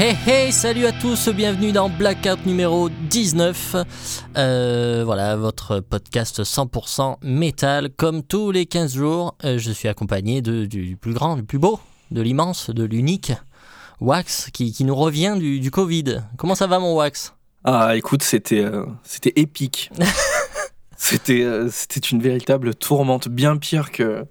Hey hey, salut à tous, bienvenue dans Blackout numéro 19. Euh, voilà, votre podcast 100% métal. Comme tous les 15 jours, euh, je suis accompagné de, du plus grand, du plus beau, de l'immense, de l'unique, Wax, qui, qui, nous revient du, du, Covid. Comment ça va mon Wax? Ah écoute, c'était euh, c'était épique. c'était c'était une véritable tourmente, bien pire que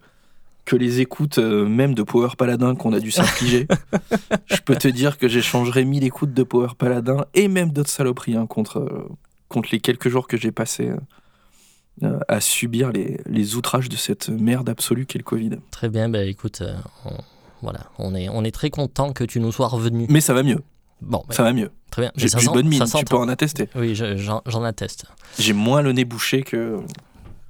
que les écoutes euh, même de Power Paladin qu'on a dû s'infliger. je peux te dire que j'échangerai mille écoutes de Power Paladin et même d'autres saloperies hein, contre, euh, contre les quelques jours que j'ai passés euh, à subir les, les, outrages de cette merde absolue qu'est le Covid. Très bien, bah écoute, on, voilà, on est, on est très content que tu nous sois revenu. Mais ça va mieux. Bon, ça va mieux. Très bien. J'ai une bonne mine, tu peux en attester. Oui, j'en atteste. J'ai moins le nez bouché que,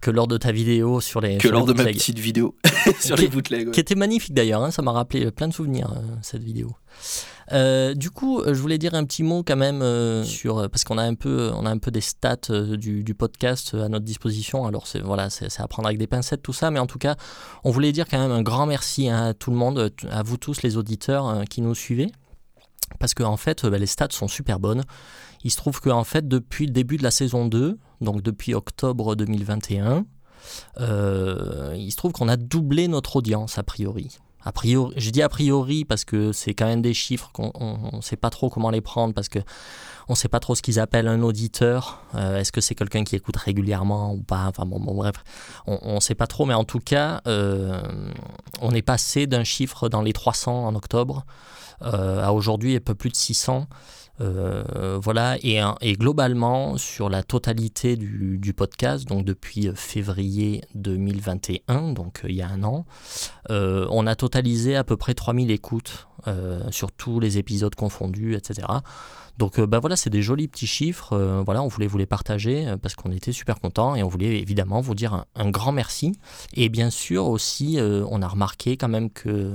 que lors de ta vidéo sur les. Que sur lors les de ma petite vidéo sur qui, les bootlegs. Ouais. Qui était magnifique d'ailleurs, hein, ça m'a rappelé plein de souvenirs euh, cette vidéo. Euh, du coup, je voulais dire un petit mot quand même euh, sur parce qu'on a un peu, on a un peu des stats du, du, podcast à notre disposition. Alors c'est voilà, c'est à prendre avec des pincettes tout ça, mais en tout cas, on voulait dire quand même un grand merci hein, à tout le monde, à vous tous les auditeurs qui nous suivez, parce que en fait, bah, les stats sont super bonnes. Il se trouve qu'en fait, depuis le début de la saison 2, donc depuis octobre 2021, euh, il se trouve qu'on a doublé notre audience a priori. A priori, je dis a priori parce que c'est quand même des chiffres qu'on ne sait pas trop comment les prendre parce que on ne sait pas trop ce qu'ils appellent un auditeur. Euh, Est-ce que c'est quelqu'un qui écoute régulièrement ou pas? Enfin bon, bref, on ne sait pas trop, mais en tout cas, euh, on est passé d'un chiffre dans les 300 en octobre euh, à aujourd'hui un peu plus de 600. Euh, voilà, et, globalement, sur la totalité du, podcast, donc depuis février 2021, donc il y a un an, euh, on a totalisé à peu près 3000 écoutes euh, sur tous les épisodes confondus, etc. Donc bah voilà, c'est des jolis petits chiffres. Euh, voilà, on voulait vous les partager parce qu'on était super contents et on voulait évidemment vous dire un, grand merci. Et bien sûr aussi, euh, on a remarqué quand même que,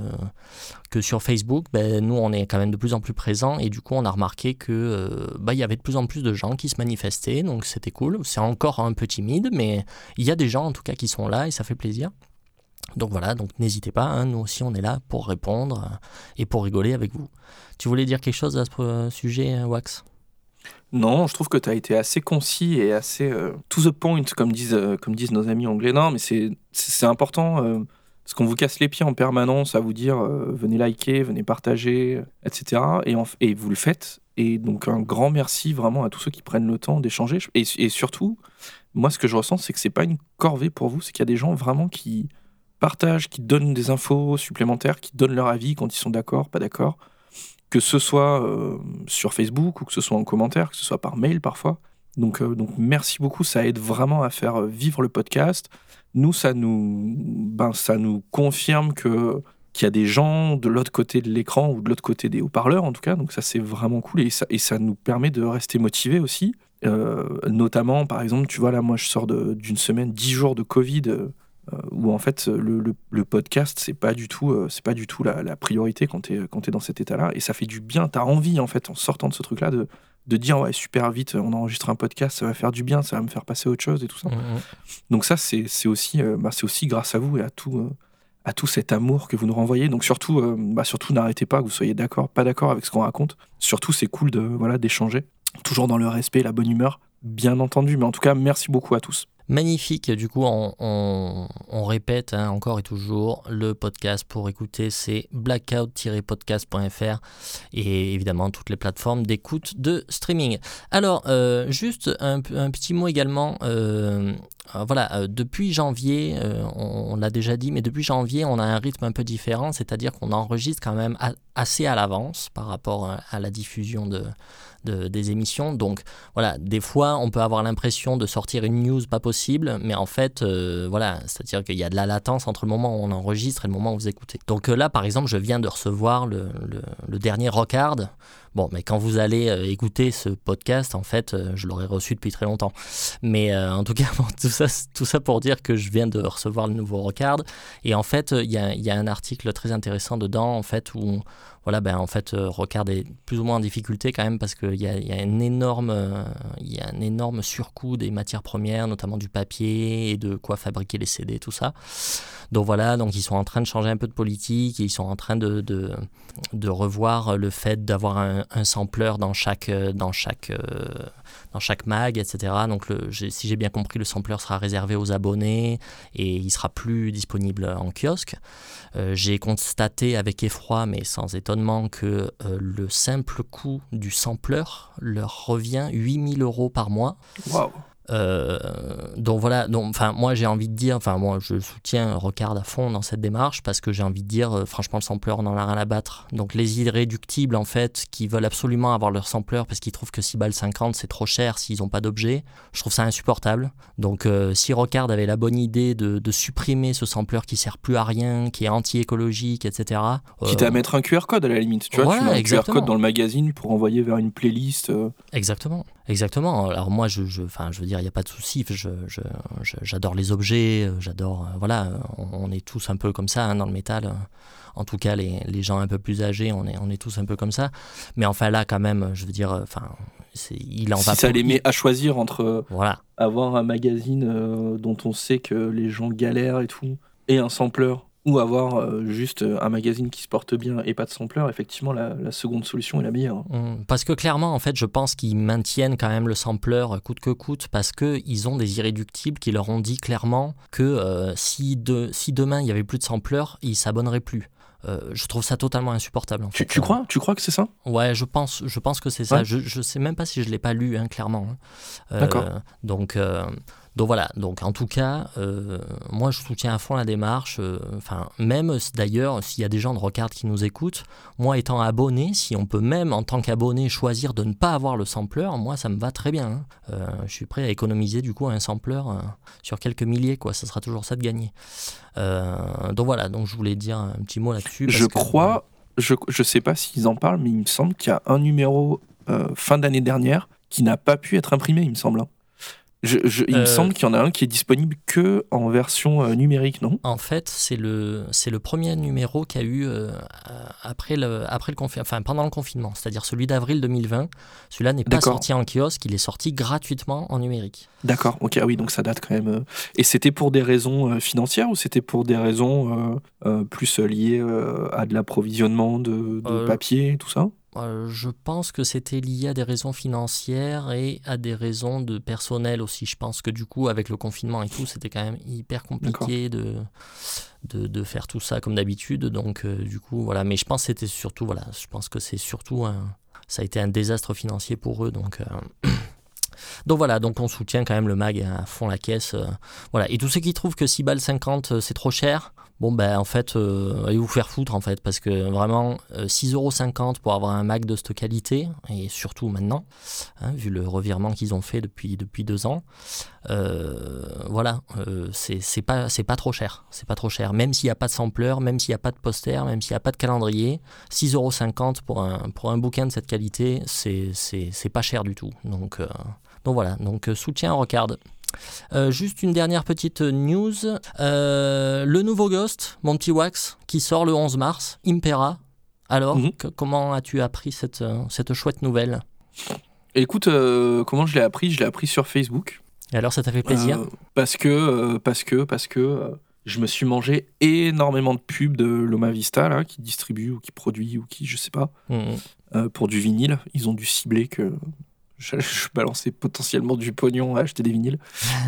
que sur Facebook, ben, nous on est quand même de plus en plus présents et du coup on a remarqué que euh, bah, il y avait de plus en plus de gens qui se manifestaient, donc c'était cool. C'est encore un peu timide, mais il y a des gens en tout cas qui sont là et ça fait plaisir. Donc voilà, donc n'hésitez pas, hein, nous aussi on est là pour répondre euh, et pour rigoler avec vous. Tu voulais dire quelque chose à ce sujet, Wax? Non, je trouve que tu as été assez concis et assez euh, to the point, comme disent, euh, comme disent nos amis anglais. Non, mais c'est important, euh, parce qu'on vous casse les pieds en permanence à vous dire venez liker, venez partager, etc. Et, vous le faites. Et donc un grand merci vraiment à tous ceux qui prennent le temps d'échanger. Et, et surtout, moi ce que je ressens, c'est que c'est pas une corvée pour vous, c'est qu'il y a des gens vraiment qui partagent, qui donnent des infos supplémentaires, qui donnent leur avis quand ils sont d'accord, pas d'accord, que ce soit euh, sur Facebook ou que ce soit en commentaire, que ce soit par mail parfois. Donc, euh, donc merci beaucoup, ça aide vraiment à faire vivre le podcast. Nous, ça nous, ben, ça nous confirme que qu'il y a des gens de l'autre côté de l'écran ou de l'autre côté des haut-parleurs en tout cas. Donc ça c'est vraiment cool et ça, et ça nous permet de rester motivés aussi. Euh, notamment par exemple, tu vois là moi je sors d'une semaine, dix jours de Covid euh, où en fait le, le, le podcast c'est pas du tout euh, c'est pas du tout la, la priorité quand tu es quand es dans cet état là et ça fait du bien tu as envie en fait en sortant de ce truc là de, de dire ouais super vite on enregistre un podcast ça va faire du bien ça va me faire passer autre chose et tout ça. Mmh. donc ça c'est aussi euh, bah, c'est aussi grâce à vous et à tout euh, à tout cet amour que vous nous renvoyez. Donc surtout euh, bah, surtout n'arrêtez pas que vous soyez d'accord pas d'accord avec ce qu'on raconte. Surtout c'est cool de voilà d'échanger. Toujours dans le respect la bonne humeur bien entendu. Mais en tout cas merci beaucoup à tous Magnifique, du coup on, on, répète hein, encore et toujours, le podcast pour écouter c'est blackout-podcast.fr et évidemment toutes les plateformes d'écoute de streaming. Alors euh, juste un, un, petit mot également, euh, voilà, euh, depuis janvier, on, on l'a déjà dit, mais depuis janvier on a un rythme un peu différent, c'est-à-dire qu'on enregistre quand même assez à l'avance par rapport à, la diffusion de, de, des émissions. Donc voilà, des fois on peut avoir l'impression de sortir une news pas possible, mais en fait, euh, voilà, c'est-à-dire qu'il y a de la latence entre le moment où on enregistre et le moment où vous écoutez. Donc euh, là, par exemple, je viens de recevoir le, le dernier Rockard. Bon, mais quand vous allez euh, écouter ce podcast, en fait, euh, je l'aurais reçu depuis très longtemps. Mais euh, en tout cas, tout, ça, tout ça pour dire que je viens de recevoir le nouveau Rockard. Et en fait, il y a, un article très intéressant dedans, en fait, où, voilà, ben en fait, Rocard est plus ou moins en difficulté quand même parce qu'il y a, y a un énorme, il y a un énorme surcoût des matières premières, notamment du papier et de quoi fabriquer les CD, tout ça. Donc voilà, donc ils sont en train de changer un peu de politique et ils sont en train de, de, revoir le fait d'avoir un, un sampler dans chaque, dans chaque dans chaque mag, etc. Donc, si j'ai bien compris, le sampler sera réservé aux abonnés et il sera plus disponible en kiosque. Euh, j'ai constaté avec effroi, mais sans étonnement, que euh, le simple coût du sampler leur revient 8000 euros par mois. Euh, donc voilà, donc, enfin, moi j'ai envie de dire, enfin moi je soutiens Rocard à fond dans cette démarche parce que j'ai envie de dire, euh, franchement le sampler on en a rien à battre. Donc les irréductibles en fait qui veulent absolument avoir leur sampler parce qu'ils trouvent que 6 balles 50 c'est trop cher s'ils n'ont pas d'objet, je trouve ça insupportable. Donc euh, si Rocard avait la bonne idée de, de, supprimer ce sampler qui sert plus à rien, qui est anti-écologique, etc. Quitte à mettre un QR code à la limite, tu vois, tu mets un QR code dans le magazine pour envoyer vers une playlist. Exactement, exactement. Alors moi je, je, je veux dire il n'y a pas de souci. J'adore les objets, euh, j'adore. Euh, voilà, on, est tous un peu comme ça hein, dans le métal. En tout cas, les, les, gens un peu plus âgés, on est, on est tous un peu comme ça. Mais enfin, là, quand même, je veux dire, enfin, il en si va. ça les met à choisir entre voilà. avoir un magazine euh, dont on sait que les gens galèrent et tout, et un sampler ou avoir euh, juste euh, un magazine qui se porte bien et pas de sampler, effectivement, la, seconde solution est la meilleure. Mmh. Parce que clairement, en fait, je pense qu'ils maintiennent quand même le sampler euh, coûte que coûte parce qu'ils ont des irréductibles qui leur ont dit clairement que si, de, si demain il n'y avait plus de sampler, ils s'abonneraient plus. je trouve ça totalement insupportable. En tu, tu, crois? Tu crois que c'est ça? Ouais, je pense, je pense que c'est ça. Je, je sais même pas si je l'ai pas lu, hein, clairement. Hein. D'accord. Donc, donc voilà, donc en tout cas, euh, moi je soutiens à fond la démarche. Euh, enfin, même d'ailleurs, s'il y a des gens de Rocard qui nous écoutent, moi étant abonné, si on peut même en tant qu'abonné choisir de ne pas avoir le sampler, moi ça me va très bien. Hein. Euh, je suis prêt à économiser du coup un sampler sur quelques milliers, quoi. Ça sera toujours ça de gagner. donc voilà, donc je voulais dire un petit mot là-dessus. Je crois, je ne sais pas s'ils en parlent, mais il me semble qu'il y a un numéro fin d'année dernière qui n'a pas pu être imprimé, il me semble. Il me euh, semble qu'il y en a un qui est disponible que en version euh, numérique, non? En fait, c'est le c'est le premier numéro qu'il y a eu euh, après le après le enfin pendant le confinement, c'est-à-dire celui d'avril 2020. Celui-là n'est pas sorti en kiosque, il est sorti gratuitement en numérique. D'accord. Ok. Ah oui, donc ça date quand même. Et c'était pour des raisons financières ou c'était pour des raisons plus liées à de l'approvisionnement de, de papier, tout ça? Euh, je pense que c'était lié à des raisons financières et à des raisons de personnel aussi. Je pense que du coup, avec le confinement et tout, c'était quand même hyper compliqué de, de, faire tout ça comme d'habitude. Donc, euh, du coup, voilà. Mais je pense que c'était surtout, voilà, je pense que c'est surtout un, ça a été un désastre financier pour eux. Donc, euh, donc voilà, donc on soutient quand même le mag à fond la caisse. voilà. Et tous ceux qui trouvent que 6 balles 50 c'est trop cher, Bon, ben en fait, euh, allez vous faire foutre en fait, parce que vraiment, 6,50€ euh, pour avoir un Mac de cette qualité, et surtout maintenant, hein, vu le revirement qu'ils ont fait depuis, depuis deux ans, euh, voilà, c'est pas, pas trop cher. C'est pas trop cher. Même s'il n'y a pas de sampler, même s'il n'y a pas de poster, même s'il n'y a pas de calendrier, 6,50€ pour un, pour un bouquin de cette qualité, c'est pas cher du tout. Donc, donc voilà, donc soutien Rocard. Euh, juste une dernière petite news. Euh, le nouveau Ghost, mon petit Wax, qui sort le 11 mars, Impera. Alors, mhm. comment as-tu appris cette, euh, cette chouette nouvelle? Écoute, comment je l'ai appris? Je l'ai appris sur Facebook. Et alors, ça t'a fait plaisir? Parce que, parce que, parce que je me suis mangé énormément de pubs de Loma Vista, là, qui distribue ou qui produit ou qui, je sais pas, mhm. pour du vinyle. Ils ont dû cibler que je, balançais potentiellement du pognon à acheter des vinyles.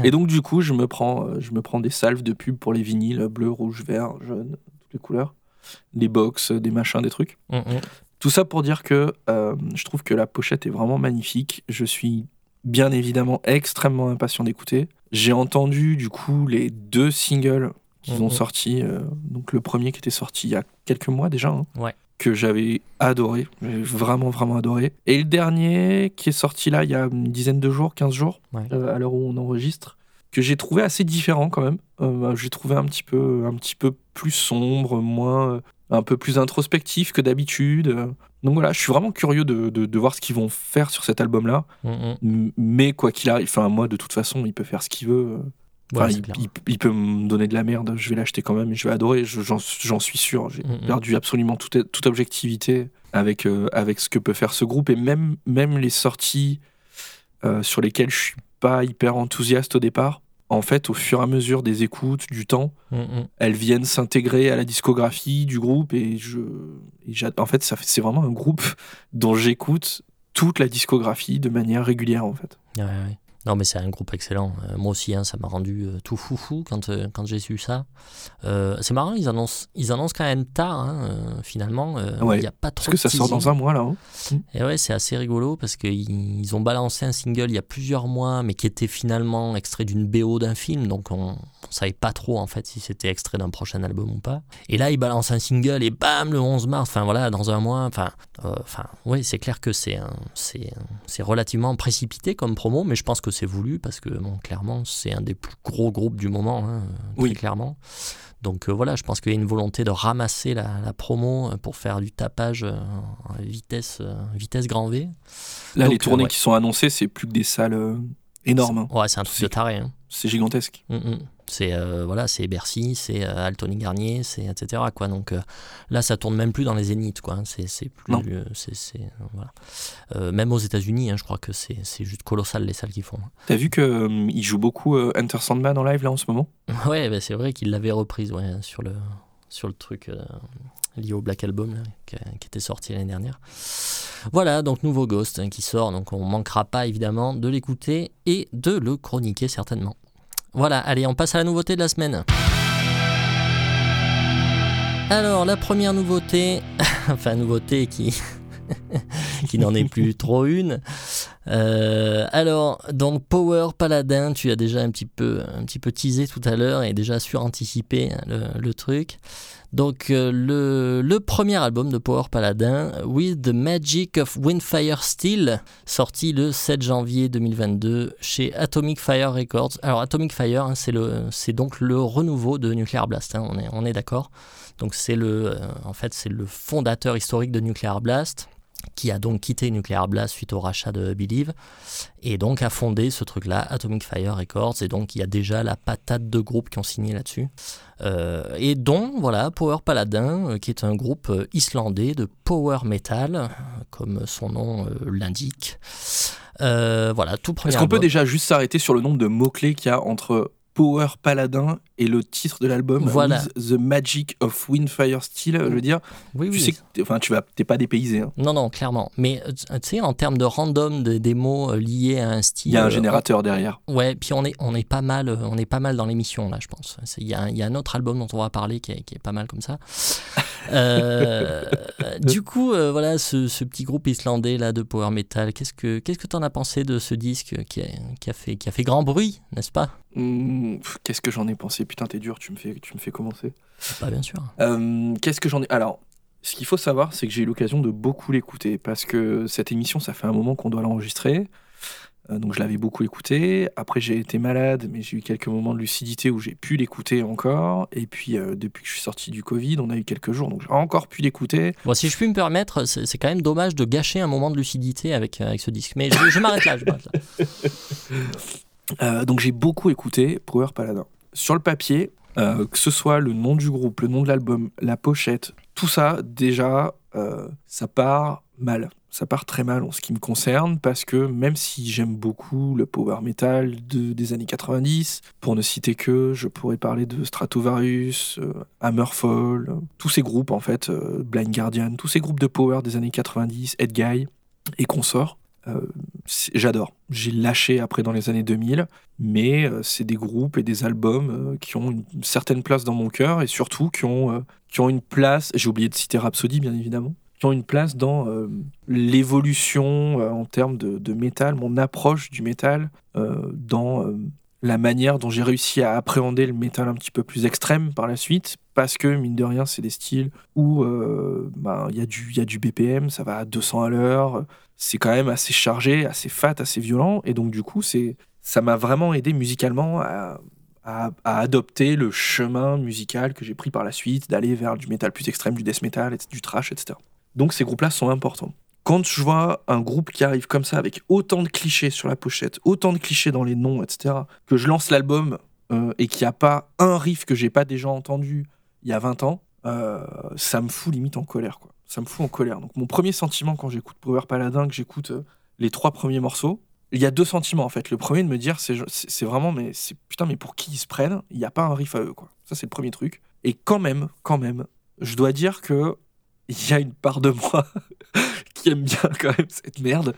et donc, du coup, je me, prends, euh, je me prends des salves de pub pour les vinyles bleu, rouge, vert, jaune, toutes les couleurs. Des box, des machins, des trucs. Mm, mm. Tout ça pour dire que euh, je trouve que la pochette est vraiment magnifique. Je suis bien évidemment extrêmement impatient d'écouter. J'ai entendu du coup les deux singles qu'ils ont mm, sortis. Euh, donc le premier qui était sorti il y a quelques mois déjà. Hein. Ouais que j'avais adoré, vraiment vraiment adoré. Et le dernier qui est sorti là il y a une dizaine de jours, 15 jours, euh, à l'heure où on enregistre, que j'ai trouvé assez différent quand même. Euh, j'ai trouvé un petit peu un petit peu plus sombre, moins un peu plus introspectif que d'habitude. Donc voilà, je suis vraiment curieux de, de, voir ce qu'ils vont faire sur cet album-là. Mm, mm. Mais quoi qu'il arrive, enfin moi de toute façon, il peut faire ce qu'il veut. Enfin, il, peut me donner de la merde, je vais l'acheter quand même et je vais adorer, j'en suis sûr. J'ai mm, mm. perdu absolument toute, toute objectivité avec, euh, avec ce que peut faire ce groupe et même, même les sorties euh, sur lesquelles je suis pas hyper enthousiaste au départ. En fait, au fur et à mesure des écoutes, du temps, mm, elles viennent s'intégrer à la discographie du groupe et je, en fait, c'est vraiment un groupe dont j'écoute toute la discographie de manière régulière en fait. Ouais, ouais. Non, mais c'est un groupe excellent. Euh, moi aussi, hein, ça m'a rendu euh, tout foufou quand, euh, quand j'ai su ça. c'est marrant, ils annoncent, ils annoncent quand même tard, hein, finalement. Il y a pas trop Parce que ça sort dans un mois, là. Hein. Et ouais, c'est assez rigolo parce qu'ils ont balancé un single il y a plusieurs mois, mais qui était finalement extrait d'une BO d'un film. Donc, on, on savait pas trop en fait si c'était extrait d'un prochain album ou pas. Et là, il balance un single et bam, le 11 mars, enfin voilà, dans un mois. Enfin, euh, enfin oui, c'est clair que c'est c'est relativement précipité comme promo, mais je pense que c'est voulu parce que bon, clairement, c'est un des plus gros groupes du moment, hein, oui. clairement. Donc euh, voilà, je pense qu'il y a une volonté de ramasser la, promo pour faire du tapage euh, vitesse, vitesse grand V. Là, les tournées qui sont annoncées, c'est plus que des salles énormes. Hein. Ouais, c'est un truc de taré. Hein. C'est gigantesque. Mm, mm. C'est euh, voilà, c'est Bercy, c'est euh, Altony Garnier, c'est etc. Quoi. Donc euh, là, ça tourne même plus dans les zéniths. Quoi. C'est, c'est plus, c'est, voilà. même aux États-Unis, hein, je crois que c'est, c'est juste colossal les salles qu'ils font. T'as vu que il joue beaucoup Enter Sandman en live là en ce moment? Ouais, bah, c'est vrai qu'il l'avait reprise ouais, sur le sur le truc lié au Black Album qui, était sorti l'année dernière. Voilà, donc nouveau Ghost hein, qui sort, donc on manquera pas évidemment de l'écouter et de le chroniquer certainement. Voilà, allez, on passe à la nouveauté de la semaine. Alors, la première nouveauté, enfin nouveauté qui, qui n'en est plus trop une. Euh, alors, donc Power Paladin, tu as déjà un petit peu, un petit peu teasé tout à l'heure et déjà suranticipé le, le truc. Donc euh, le, premier album de Power Paladin, With the Magic of Windfire Steel, sorti le 7 janvier 2022 chez Atomic Fire Records. Alors Atomic Fire, hein, c'est donc le renouveau de Nuclear Blast, hein, on est, d'accord. Donc c'est le, euh, en fait, c'est le fondateur historique de Nuclear Blast qui a donc quitté Nuclear Blast suite au rachat de Believe, et donc a fondé ce truc-là, Atomic Fire Records, et donc il y a déjà la patate de groupes qui ont signé là-dessus. Euh, et dont, voilà, Power Paladin, euh, qui est un groupe euh, islandais de power metal, comme son nom l'indique. voilà, tout premier. Est-ce qu'on peut déjà juste s'arrêter sur le nombre de mots-clés qu'il y a entre Power Paladin et le titre de l'album voilà. The Magic of Windfire Steel, je veux dire. Oui, tu sais que enfin, tu vas, t'es pas dépaysé. Hein. Non, non, clairement. Mais euh, tu sais, en termes de random des mots euh, liés à un style. Il y a un euh, générateur derrière. Ouais, puis on est, on est pas mal, on est pas mal dans l'émission là, je pense. Il y, a, y, a un autre album dont on va parler qui est, qui est pas mal comme ça. du coup, voilà, ce, ce, petit groupe islandais là de power metal, qu'est-ce que, qu'est-ce que t'en as pensé de ce disque qui a, qui a fait, qui a fait grand bruit, n'est-ce pas? Mmh, Qu'est-ce que j'en ai pensé Putain, t'es dur, tu me fais tu me fais commencer. Pas bien sûr. Euh, qu'est-ce que j'en ai Alors, ce qu'il faut savoir, c'est que j'ai eu l'occasion de beaucoup l'écouter parce que cette émission, ça fait un moment qu'on doit l'enregistrer. Euh, donc je l'avais beaucoup écouté. Après j'ai été malade, mais j'ai eu quelques moments de lucidité où j'ai pu l'écouter encore. Et puis euh, depuis que je suis sorti du Covid, on a eu quelques jours, donc j'ai encore pu l'écouter. Bon, si je puis me permettre, c'est quand même dommage de gâcher un moment de lucidité avec, avec ce disque. Mais je, m'arrête là. là. donc j'ai beaucoup écouté Power Paladin. Sur le papier, euh, que ce soit le nom du groupe, le nom de l'album, la pochette, tout ça, déjà, euh, ça part mal. Ça part très mal en ce qui me concerne, parce que même si j'aime beaucoup le power metal de, des années 90, pour ne citer que, je pourrais parler de Stratovarius, euh, Hammerfall, tous ces groupes en fait, Blind Guardian, tous ces groupes de power des années 90, Ed Guy et consorts, euh, j'adore. J'ai lâché après dans les années 2000, mais euh, c'est des groupes et des albums euh, qui ont une certaine place dans mon cœur et surtout qui ont, qui ont une place, j'ai oublié de citer Rhapsody bien évidemment, qui ont une place dans l'évolution en termes de, de, métal, mon approche du métal, dans la manière dont j'ai réussi à appréhender le métal un petit peu plus extrême par la suite, parce que mine de rien, c'est des styles où ben, il y, a du, BPM, ça va à 200 à l'heure, c'est quand même assez chargé, assez fat, assez violent, et donc du coup, c'est ça m'a vraiment aidé musicalement à, adopter le chemin musical que j'ai pris par la suite, d'aller vers du métal plus extrême, du death metal, du trash, etc. Donc ces groupes-là sont importants. Quand je vois un groupe qui arrive comme ça, avec autant de clichés sur la pochette, autant de clichés dans les noms, etc., que je lance l'album euh, et qu'il n'y a pas un riff que j'ai pas déjà entendu il y a 20 ans, euh, ça me fout limite en colère. Quoi. Ça me fout en colère. Donc mon premier sentiment quand j'écoute Power Paladin, que j'écoute euh, les trois premiers morceaux, il y a deux sentiments en fait. Le premier de me dire, c'est, vraiment, mais c'est putain, mais pour qui ils se prennent Il n'y a pas un riff à eux, quoi. Ça, c'est le premier truc. Et quand même, quand même, je dois dire que il y a une part de moi qui bien quand même cette merde.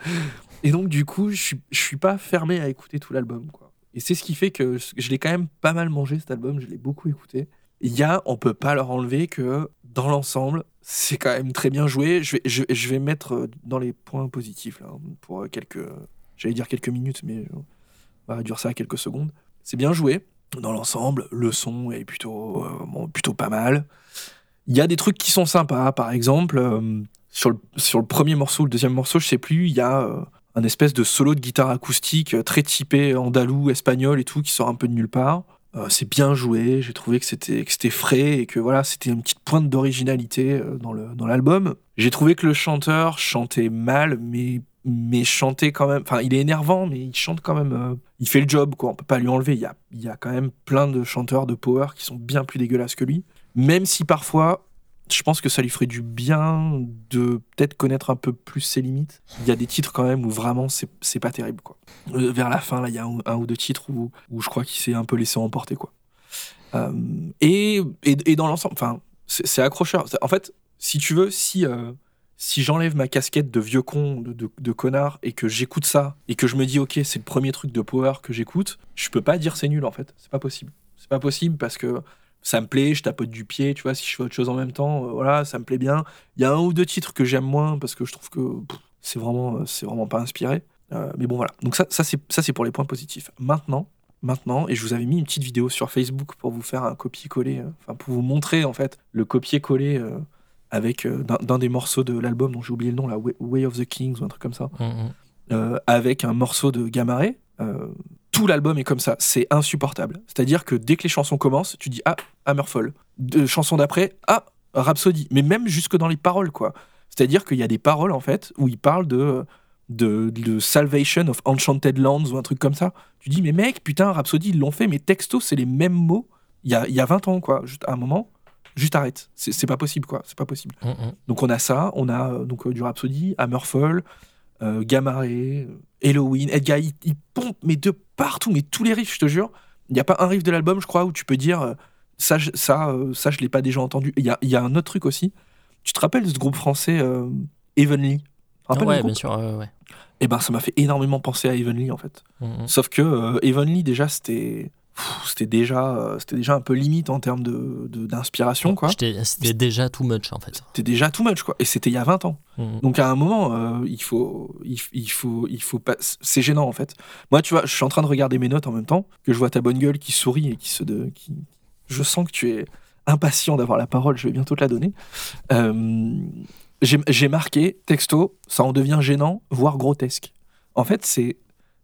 Et donc, du coup, je suis, suis pas fermé à écouter tout l'album, quoi. Et c'est ce qui fait que je l'ai quand même pas mal mangé cet album, je l'ai beaucoup écouté. Il y a, on peut pas leur enlever que dans l'ensemble, c'est quand même très bien joué. Je vais, je, vais mettre dans les points positifs là, pour quelques, j'allais dire quelques minutes, mais on va réduire ça à quelques secondes. C'est bien joué dans l'ensemble. Le son est plutôt, euh, bon, plutôt pas mal. Il y a des trucs qui sont sympas. Par exemple, euh, sur, le, sur le premier morceau, le deuxième morceau, je sais plus, il y a euh, un espèce de solo de guitare acoustique euh, très typé andalou, espagnol et tout, qui sort un peu de nulle part. Euh, c'est bien joué, j'ai trouvé que c'était que c'était frais et que voilà, c'était une petite pointe d'originalité dans dans l'album. J'ai trouvé que le chanteur chantait mal, mais mais chantait quand même. Enfin, il est énervant, mais il chante quand même. il fait le job, quoi. On peut pas lui enlever. Il y a il y a quand même plein de chanteurs de power qui sont bien plus dégueulasses que lui. Même si parfois, je pense que ça lui ferait du bien de peut-être connaître un peu plus ses limites. Il y a des titres quand même où vraiment c'est pas terrible, quoi. Euh, vers la fin, là, il y a un, ou deux titres où, je crois qu'il s'est un peu laissé emporter, quoi. Euh, et, et, dans l'ensemble, enfin, c'est accrocheur. En fait, si tu veux, si, euh, si j'enlève ma casquette de vieux con, de, de connard, et que j'écoute ça, et que je me dis, ok, c'est le premier truc de Power que j'écoute, je peux pas dire c'est nul, en fait. C'est pas possible. C'est pas possible parce que ça me plaît, je tapote du pied, tu vois, si je fais autre chose en même temps, euh, voilà, ça me plaît bien. Il y a un ou deux titres que j'aime moins parce que je trouve que c'est vraiment, euh, c'est vraiment pas inspiré. Euh, mais bon, voilà. Donc ça, ça c'est ça, c'est pour les points positifs. Maintenant, maintenant, et je vous avais mis une petite vidéo sur Facebook pour vous faire un copier-coller, enfin pour vous montrer en fait le copier-coller avec d'un des morceaux de l'album dont j'ai oublié le nom, la Way- Way of the Kings ou un truc comme ça, Mhm. euh, avec un morceau de Gamaré. Tout l'album est comme ça, c'est insupportable. C'est-à-dire que dès que les chansons commencent, tu dis ah Hammerfall. De chanson d'après, ah Rhapsody. Mais même jusque dans les paroles quoi. C'est-à-dire qu'il y a des paroles en fait où il parle de de, de Salvation of Enchanted Lands ou un truc comme ça. Tu dis mais mec putain Rhapsody ils l'ont fait mais texto c'est les mêmes mots il y a, il y a 20 ans quoi. Juste à un moment, juste arrête. C'est pas possible quoi. C'est pas possible. Mhm. Donc on a ça, on a euh, donc euh, du Rhapsody, Hammerfall, euh, Gamaré, euh, Halloween, Edgar, il, il pompe mais de partout, mais tous les riffs, je te jure. Il n'y a pas un riff de l'album, je crois, où tu peux dire euh, ça, je- ça, euh, ça, je l'ai pas déjà entendu. Il y a, il y a un autre truc aussi. Tu te rappelles de ce groupe français euh, Evenly ouais, bien sûr. ouais, ouais. Eh ben, ça m'a fait énormément penser à Evenly en fait. Mhm. Sauf que euh, Evenly déjà c'était, c'était déjà, euh, c'était déjà un peu limite en termes de, de- d'inspiration quoi. C'était déjà too much en fait. C'était déjà too much quoi. Et c'était il y a 20 ans. Mhm. Donc à un moment, euh, il faut, il, faut, il faut pas. C'est gênant en fait. Moi, tu vois, je suis en train de regarder mes notes en même temps que je vois ta bonne gueule qui sourit et qui se, de, qui. Je sens que tu es impatient d'avoir la parole. Je vais bientôt te la donner. Euh, j'ai marqué texto, ça en devient gênant, voire grotesque. En fait, c'est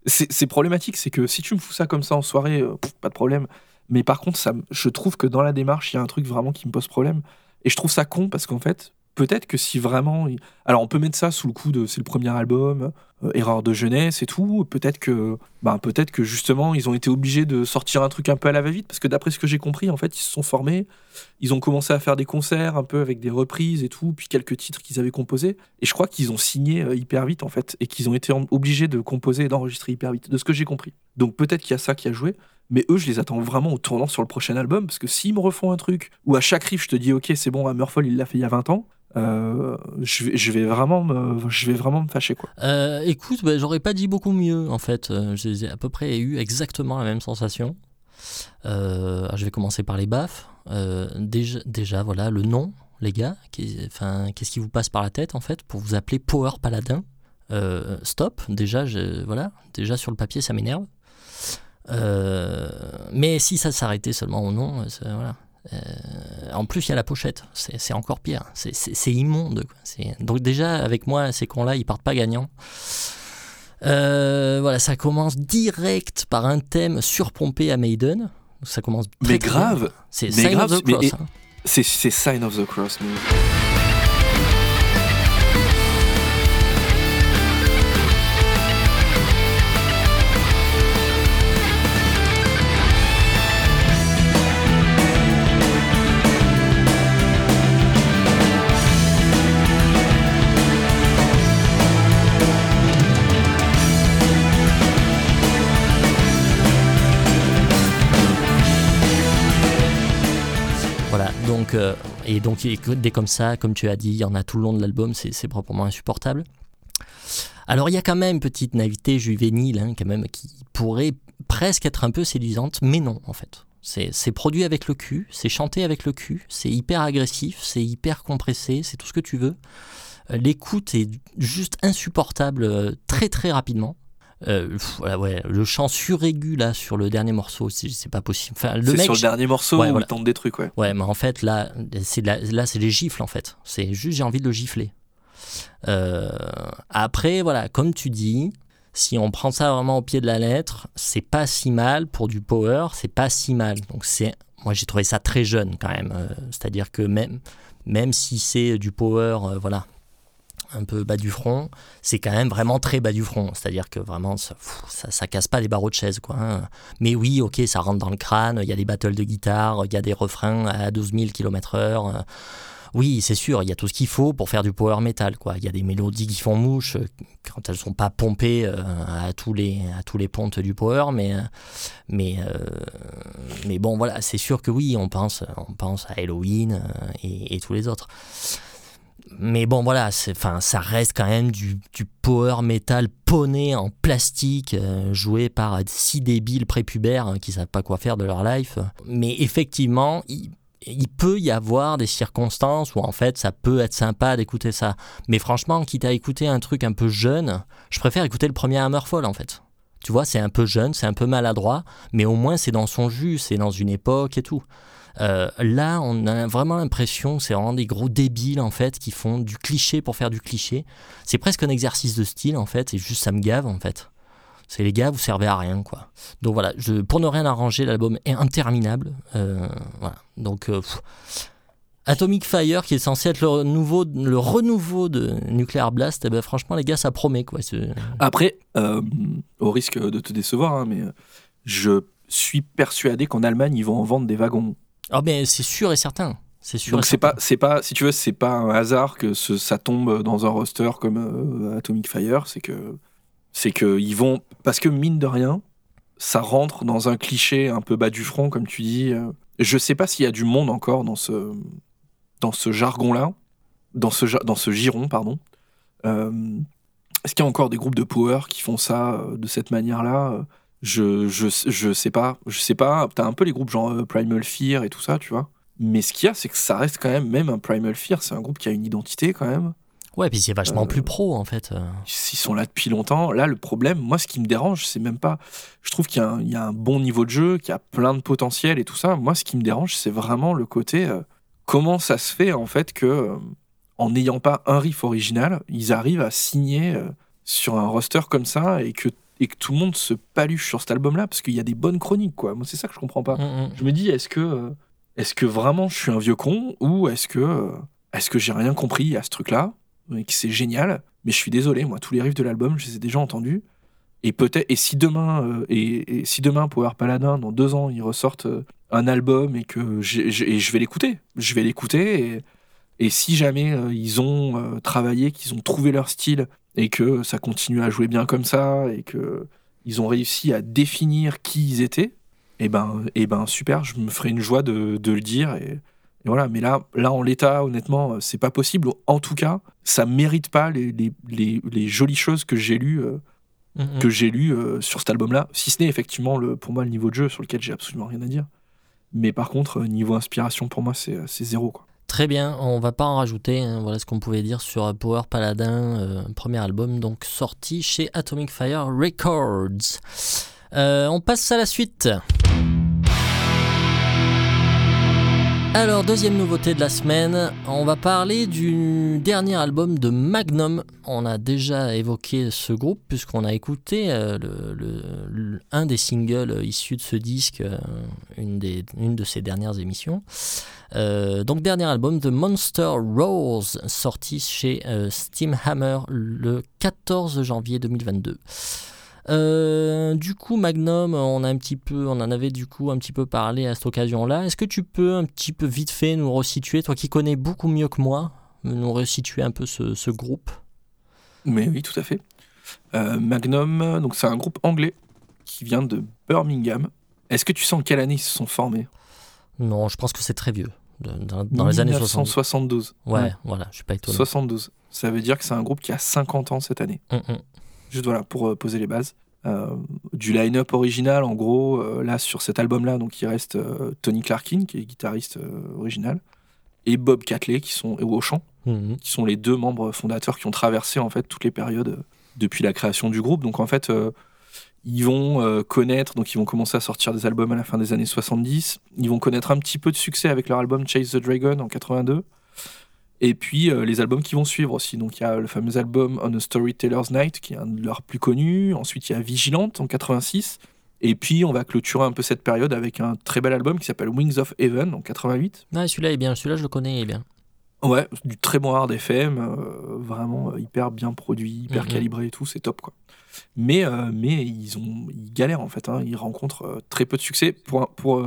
c'est problématique, c'est que si tu me fous ça comme ça en soirée, euh, pas de problème. Mais par contre, ça, je trouve que dans la démarche, il y a un truc vraiment qui me pose problème. Et je trouve ça con parce qu'en fait, peut-être que si vraiment. Alors, on peut mettre ça sous le coup de c'est le premier album, euh, erreur de jeunesse et tout. Peut-être que, ben, peut-être que justement, ils ont été obligés de sortir un truc un peu à la va-vite parce que d'après ce que j'ai compris, en fait, ils se sont formés. Ils ont commencé à faire des concerts un peu avec des reprises et tout, puis quelques titres qu'ils avaient composés. Et je crois qu'ils ont signé euh, hyper vite, en fait, et qu'ils ont été obligés de composer et d'enregistrer hyper vite, de ce que j'ai compris. Donc peut-être qu'il y a ça qui a joué. Mais eux, je les attends vraiment au tournant sur le prochain album, parce que s'ils me refont un truc où à chaque riff, je te dis, ok, c'est bon, Hammerfall, il l'a fait il y a 20 ans, euh, je, vais, vraiment me, je vais vraiment me fâcher, quoi. Euh, écoute, bah, j'aurais pas dit beaucoup mieux en fait. Euh, J'ai à peu près eu exactement la même sensation. Je vais commencer par les baffes. Déjà, déjà, voilà, le nom, les gars. qui- Enfin, qu'est-ce qui vous passe par la tête en fait pour vous appeler Power Paladin? Stop. Déjà, voilà, déjà sur le papier, ça m'énerve. Euh, mais si ça s'arrêtait seulement au nom, euh, voilà. Euh, en plus, il y a la pochette. C'est encore pire. C'est- immonde. quoi. Donc déjà, avec moi, ces cons-là, ils partent pas gagnants. Euh, voilà, ça commence direct par un thème surpompé à Maiden. Ça commence très, Mais grave. C'est Sign grave, of the Cross. hein. c'est Sign of the Cross. Et donc dès comme ça, comme tu as dit, il y en a tout le long de l'album, c'est proprement insupportable. Alors il y a quand même une petite naïveté juvénile, hein, quand même, qui pourrait presque être un peu séduisante, mais non en fait. C'est produit avec le cul, c'est chanté avec le cul, c'est hyper agressif, c'est hyper compressé, c'est tout ce que tu veux. Euh, l'écoute est juste insupportable euh, très très rapidement. Euh, ouais, le chant suraigu là sur le dernier morceau, c'est pas possible. Enfin, le mec, sur le dernier morceau ouais, où il tente des trucs, ouais. Ouais, mais en fait là, c'est là, c'est les gifles en fait. C'est juste j'ai envie de le gifler. après, voilà, comme tu dis, si on prend ça vraiment au pied de la lettre, c'est pas si mal pour du power, c'est pas si mal. Donc c'est, moi j'ai trouvé ça très jeune quand même. Euh, c'est-à-dire que même, même si c'est du power, euh, voilà, un peu bas du front, c'est quand même vraiment très bas du front. C'est-à-dire que vraiment, ça, ça, casse pas les barreaux de chaise. Quoi, hein. Mais oui, ok, ça rentre dans le crâne, il y a des battles de guitare, il y a des refrains à 12 000 km/h. Oui, c'est sûr, il y a tout ce qu'il faut pour faire du power metal. Quoi. Il y a des mélodies qui font mouche euh, quand elles sont pas pompées euh, à, tous les, à tous les pontes du power, mais, euh, mais, mais bon, voilà, c'est sûr que oui, on pense, on pense à Halloween et, tous les autres. Mais bon, voilà, enfin, ça reste quand même du, power metal poney en plastique, joué par six débiles prépubères hein, qui savent pas quoi faire de leur life. Mais effectivement, il peut y avoir des circonstances où en fait ça peut être sympa d'écouter ça. Mais franchement, quitte à écouter un truc un peu jeune, je préfère écouter le premier Hammerfall en fait. Tu vois, c'est un peu jeune, c'est un peu maladroit, mais au moins c'est dans son jus, c'est dans une époque et tout. Euh, là, on a vraiment l'impression c'est vraiment des gros débiles en fait qui font du cliché pour faire du cliché. C'est presque un exercice de style en fait, et juste ça me gave en fait. C'est les gars, vous servez à rien, quoi. Donc voilà, je, pour ne rien arranger, l'album est interminable. Euh, voilà. Donc euh, Atomic Fire, qui est censé être le, nouveau, le renouveau de Nuclear Blast, eh ben, franchement, les gars, ça promet, quoi. Après, au risque de te décevoir, hein, mais je suis persuadé qu'en Allemagne, ils vont en vendre des wagons. Ah, mais c'est sûr et certain. C'est sûr. Donc c'est pas, c'est pas, si tu veux, c'est pas un hasard que ça tombe dans un roster comme Atomic Fire, c'est que c'est qu'ils vont. Parce que mine de rien, ça rentre dans un cliché un peu bas du front, comme tu dis. Je sais pas s'il y a du monde encore dans ce, dans ce jargon-là, dans ce, dans ce giron, pardon. Euh, est-ce qu'il y a encore des groupes de power qui font ça euh, de cette manière-là je, je, je sais pas. Je sais pas. T'as un peu les groupes genre euh, Primal Fear et tout ça, tu vois. Mais ce qu'il y a, c'est que ça reste quand même, même un Primal Fear, c'est un groupe qui a une identité quand même. Ouais, puis c'est vachement plus pro en fait. Ils sont là depuis longtemps. Là, le problème, moi, ce qui me dérange, c'est même pas. Je trouve qu'il y, a un bon niveau de jeu, qu'il y a plein de potentiel et tout ça. Moi, ce qui me dérange, c'est vraiment le côté. Euh, comment ça se fait en fait que, euh, en n'ayant pas un riff original, ils arrivent à signer euh, sur un roster comme ça et que et que tout le monde se paluche sur cet album-là parce qu'il y a des bonnes chroniques, quoi. Moi, c'est ça que je comprends pas. Mm, mm. Je me dis, est-ce que, est-ce que vraiment je suis un vieux con ou est-ce que, est-ce que j'ai rien compris à ce truc-là et que c'est génial. Mais je suis désolé, moi, tous les riffs de l'album, je les ai déjà entendus. Et peut-être, et si demain, euh, et, si demain Power Paladin, dans deux ans, ils ressortent euh, un album et que je vais l'écouter, je vais l'écouter. Et, si jamais euh, ils ont travaillé, qu'ils ont trouvé leur style et que ça continue à jouer bien comme ça et que ils ont réussi à définir qui ils étaient, et eh ben, et eh ben super, je me ferai une joie de, de le dire et, voilà, mais là, là en l'état, honnêtement, euh, c'est pas possible. En tout cas, ça mérite pas les, les, les, jolies choses que j'ai lues, euh, mm-hmm. que j'ai lues euh, sur cet album-là. Si ce n'est effectivement le, pour moi le niveau de jeu sur lequel j'ai absolument rien à dire. Mais par contre, niveau inspiration, pour moi, c'est zéro. Quoi. Très bien, on va pas en rajouter. Hein. voilà ce qu'on pouvait dire sur Power Paladin, premier album, donc sorti chez Atomic Fire Records. on passe à la suite. Alors, deuxième nouveauté de la semaine, on va parler du dernier album de Magnum. On a déjà évoqué ce groupe puisqu'on a écouté euh, un des singles issus de ce disque, euh, une, de ses dernières émissions. Euh, donc, dernier album de Monster Rose, sorti chez Steamhammer le 14 janvier 2022. Euh, du coup, Magnum, on a un petit peu, on en avait du coup un petit peu parlé à cette occasion-là. Est-ce que tu peux un petit peu vite fait nous resituer, toi qui connais beaucoup mieux que moi, nous resituer un peu ce, groupe? Mais oui, tout à fait. Euh, Magnum, donc c'est un groupe anglais qui vient de Birmingham. Est-ce que tu sens en quelle année ils se sont formés? Non, je pense que c'est très vieux. dans, dans les années 60. 1972. Ouais, voilà, je suis pas étonné. 72. Ça veut dire que c'est un groupe qui a 50 ans cette année. Hum, hum. Juste voilà, pour euh, poser les bases. Euh, du line-up original, en gros, euh, là, sur cet album-là, donc il reste Tony Clarkin, qui est guitariste original, et Bob Catley, qui sont, au chant, Hum, qui sont les deux membres fondateurs qui ont traversé, en fait, toutes les périodes depuis la création du groupe. Donc, en fait, ils vont euh, connaître, donc ils vont commencer à sortir des albums à la fin des années 70. Ils vont connaître un petit peu de succès avec leur album Chase the Dragon en 82. Et puis euh, les albums qui vont suivre aussi. Donc il y a le fameux album On a Storyteller's Night, qui est un de leurs plus connus. Ensuite, il y a Vigilante en 86. Et puis on va clôturer un peu cette période avec un très bel album qui s'appelle Wings of Heaven en 88. Ouais, celui-là est bien, celui-là je le connais, il est bien. Ouais, du très bon hard FM, euh, vraiment euh, hyper bien produit, hyper calibré et tout, c'est top quoi. Mais, euh, mais ils, ont, ils galèrent en fait, hein, ils rencontrent très peu de succès. Pour, pour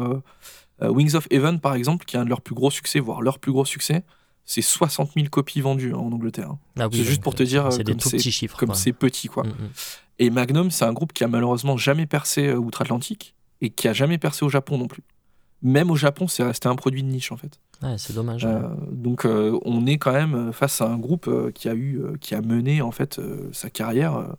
Wings of Heaven par exemple, qui est un de leurs plus gros succès, voire leur plus gros succès, c'est 60 000 copies vendues hein, en Angleterre. Ah oui, C'est juste pour te euh, dire, euh, C'est comme c'est- petits chiffres. Comme quoi. c'est petit quoi. Hum, hum. Et Magnum, c'est un groupe qui a malheureusement jamais percé euh, outre-Atlantique et qui a jamais percé au Japon non plus. Même au Japon, c'est resté un produit de niche en fait. Ouais, c'est dommage. Euh, donc euh, on est quand même face à un groupe qui a eu, qui a mené en fait euh, sa carrière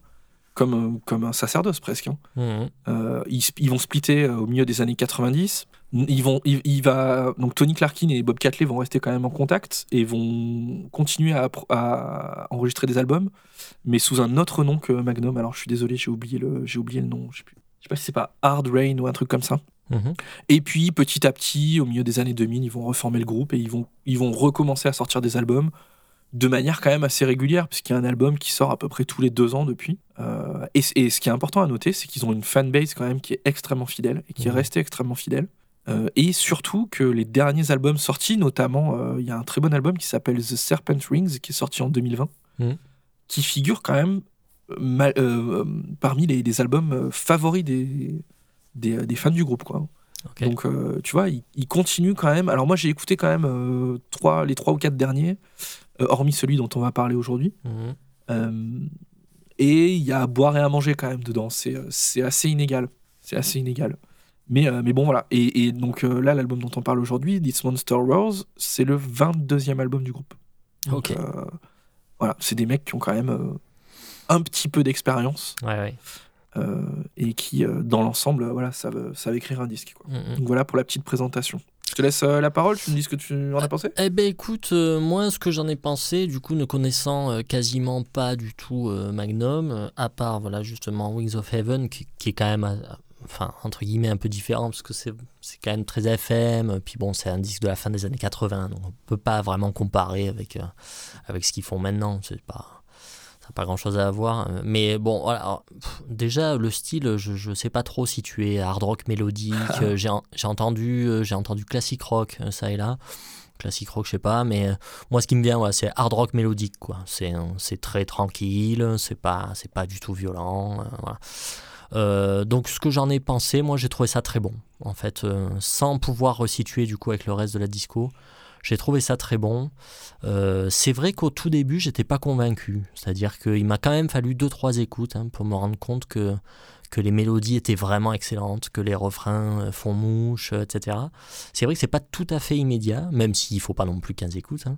comme, comme un sacerdoce presque. hein. Euh, ils, vont splitter au milieu des années 90. Ils vont, il, il va, donc Tony Clarkin et Bob Catley vont rester quand même en contact et vont continuer à, enregistrer des albums, mais sous un autre nom que Magnum. Alors je suis désolé, j'ai oublié le, j'ai oublié le nom. Je sais plus. Je sais pas si c'est pas Hard Rain ou un truc comme ça. Mhm. Et puis petit à petit, au milieu des années 2000, ils vont reformer le groupe et ils vont, ils vont recommencer à sortir des albums de manière quand même assez régulière, puisqu'il y a un album qui sort à peu près tous les deux ans depuis. Euh, et, et ce qui est important à noter, c'est qu'ils ont une fanbase quand même qui est extrêmement fidèle et qui est Mhm. restée extrêmement fidèle. Euh, et surtout que les derniers albums sortis, notamment, euh, il y a un très bon album qui s'appelle The Serpent Rings, qui est sorti en 2020, Mhm. qui figure quand même euh, mal- parmi les, les albums favoris des, des, des fans du groupe. Quoi. Donc, euh, tu vois, il, il continue quand même. Alors, moi, j'ai écouté quand même euh, trois, les trois ou quatre derniers, euh, hormis celui dont on va parler aujourd'hui. Euh, et il y a à boire et à manger quand même dedans. C'est c'est assez inégal. C'est assez inégal. Mais, euh, mais bon, voilà. Et, et donc euh, là, l'album dont on parle aujourd'hui, This Monster Rose, c'est le 22e album du groupe. Donc, Ok. euh, voilà, c'est des mecs qui ont quand même un petit peu d'expérience Ouais, ouais. et qui, dans l'ensemble, voilà, savent, savent écrire un disque. Quoi. Hum, hum. Donc voilà pour la petite présentation. Je te laisse la parole, tu me dis ce que tu en as pensé Eh ben écoute, euh, moi ce que j'en ai pensé, du coup ne connaissant euh, quasiment pas du tout euh, Magnum, à part voilà justement Wings of Heaven qui, qui est quand même, enfin entre guillemets un peu différent parce que c'est quand même très FM, puis bon c'est un disque de la fin des années 80, donc on peut pas vraiment comparer avec euh, avec ce qu'ils font maintenant, c'est pas ça n'a pas grand chose à voir. Mais bon, voilà. alors, pff, déjà, le style, je, je sais pas trop si tu es hard rock mélodique. euh, j'ai en- j'ai entendu, euh, j'ai entendu classic rock, euh, ça et là. Classic rock, je sais pas, mais euh, moi, ce qui me vient, ouais, c'est hard rock mélodique, quoi. C'est c'est très tranquille, c'est pas, c'est pas du tout violent, voilà. Euh, donc, ce que j'en ai pensé, moi, j'ai trouvé ça très bon, en fait, euh, sans pouvoir resituer du coup avec le reste de la disco. J'ai trouvé ça très bon. Euh, c'est vrai qu'au tout début, j'étais pas convaincu. C'est-à-dire qu'il m'a quand même fallu 2-3 écoutes hein, pour me rendre compte que, que les mélodies étaient vraiment excellentes, que les refrains font mouche, etc. C'est vrai que c'est pas tout à fait immédiat, même s'il faut pas non plus 15 écoutes. hein.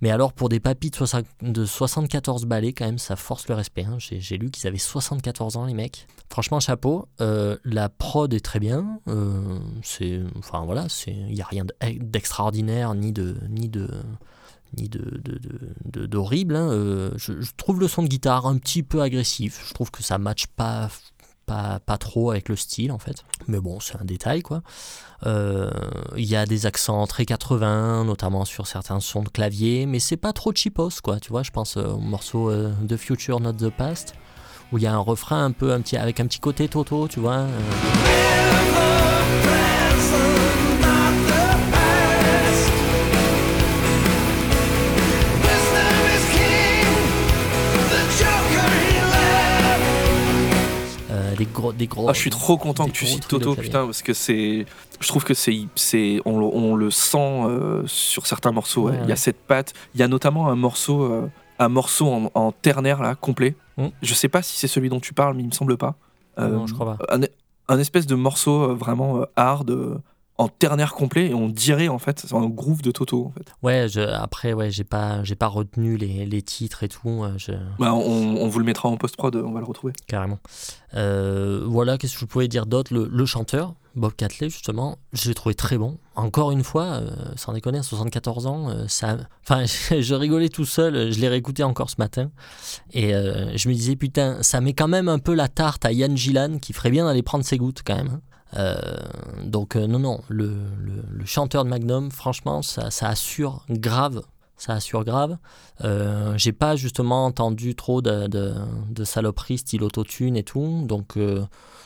Mais alors, pour des papis de, 60 de 74 ballets, quand même, ça force le respect. hein. J'ai lu qu'ils avaient 74 ans, les mecs. Franchement, chapeau. Euh, la prod est très bien. Euh, c'est, enfin voilà, il y a rien de- d'extraordinaire ni de, ni de, ni de, d'horrible. hein. Euh, je, trouve le son de guitare un petit peu agressif. Je trouve que ça matche pas, pas, trop avec le style en fait. Mais bon, c'est un détail quoi. Euh, Il y a des accents très 80, notamment sur certains sons de clavier, mais c'est pas trop cheapos quoi. Tu vois, je pense euh, au morceau euh, The Future Not the Past où il y a un refrain un peu un petit, avec un petit côté Toto, tu vois. euh, des gros, des gros. Ah, je suis trop content que tu cites Toto, putain, parce que c'est. Je trouve que c'est. c'est on, le- on le sent euh, sur certains morceaux. ouais. Ouais, Il y a cette patte. Il y a notamment un morceau, euh, un morceau en, en ternaire, là, complet. Mm. Je sais pas si c'est celui dont tu parles, mais il me semble pas. Euh, Non, je crois pas. Un, un espèce de morceau euh, vraiment euh, hard, euh, en ternaire complet et on dirait en fait c'est un groove de Toto en fait. Ouais, je, après ouais, j'ai pas j'ai pas retenu les, les titres et tout. euh, Je, Bah, on, on vous le mettra en post prod, on va le retrouver. carrément. Euh, voilà, qu'est-ce que je pouvais dire d'autre? Le, le chanteur, Bob Catley, justement, je l'ai trouvé très bon. Encore une fois, euh, sans déconner, à 74 ans, euh, ça. Enfin, je rigolais tout seul, je l'ai réécouté encore ce matin. Et je me disais, putain, ça met quand même un peu la tarte à Yann Gillan, qui ferait bien d'aller prendre ses gouttes quand même. Euh, donc, euh, non, non, le, le- chanteur de Magnum, franchement, ça, ça assure grave. Ça assure grave. Euh, J'ai pas justement entendu trop de, de, de saloperies style autotune et tout. Donc,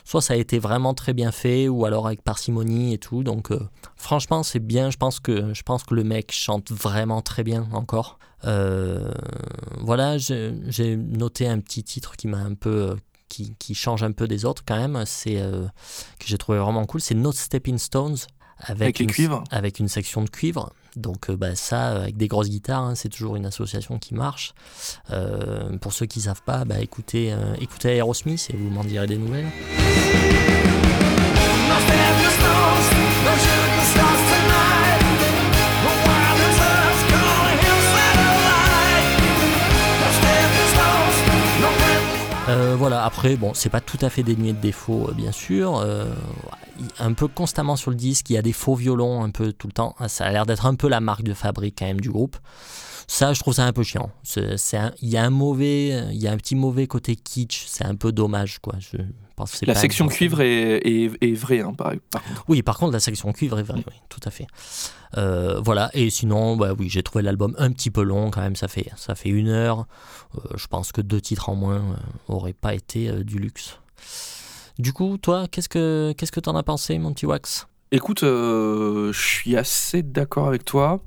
soit ça a été vraiment très bien fait, ou alors avec parcimonie et tout. Donc, franchement, c'est bien. Je pense, que, je pense que le mec chante vraiment très bien encore. Voilà, j'ai noté un petit titre qui m'a un peu. Qui, qui change un peu des autres quand même. C'est euh, que j'ai trouvé vraiment cool. C'est No Stepping Stones. Avec, une, cuivres. avec une section de cuivre. Donc euh, bah, ça, euh, avec des grosses guitares, hein, c'est toujours une association qui marche. Euh, pour ceux qui ne savent pas, bah, écoutez, euh, écoutez Aerosmith et vous m'en direz des nouvelles. Euh, voilà, après, bon, c'est pas tout à fait dénué de défauts, euh, bien sûr. Euh, un peu constamment sur le disque, il y a des faux violons un peu tout le temps. Ça a l'air d'être un peu la marque de fabrique quand même du groupe. Ça, je trouve ça un peu chiant. Il y a un mauvais, il y a un petit mauvais côté kitsch. C'est un peu dommage, quoi. Je que La pas section cuivre est, est, est vraie, hein, par, par contre. Oui, par contre, la section cuivre est vraie, oui, tout à fait. Euh, voilà, et sinon, bah oui, j'ai trouvé l'album un petit peu long quand même, ça fait, ça fait une heure. Euh, je pense que deux titres en moins euh, auraient pas été euh, du luxe. Du coup, toi, qu'est-ce que qu'est-ce que t'en as pensé, mon petit Wax? Écoute, euh, je suis assez d'accord avec toi.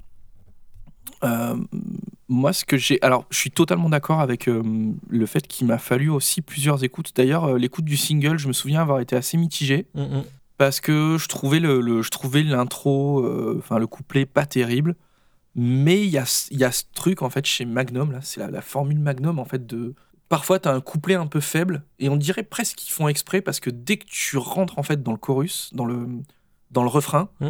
Euh, moi, ce que j'ai. Alors, je suis totalement d'accord avec euh, le fait qu'il m'a fallu aussi plusieurs écoutes. D'ailleurs, euh, l'écoute du single, je me souviens avoir été assez mitigé parce que je trouvais le, le- je trouvais l'intro, euh, enfin le couplet pas terrible. Mais il y a, y a ce truc en fait chez Magnum là, c'est la, la formule Magnum en fait de. Parfois, tu as un couplet un peu faible et on dirait presque qu'ils font exprès parce que dès que tu rentres en fait dans le chorus, dans le, dans le refrain, Mm.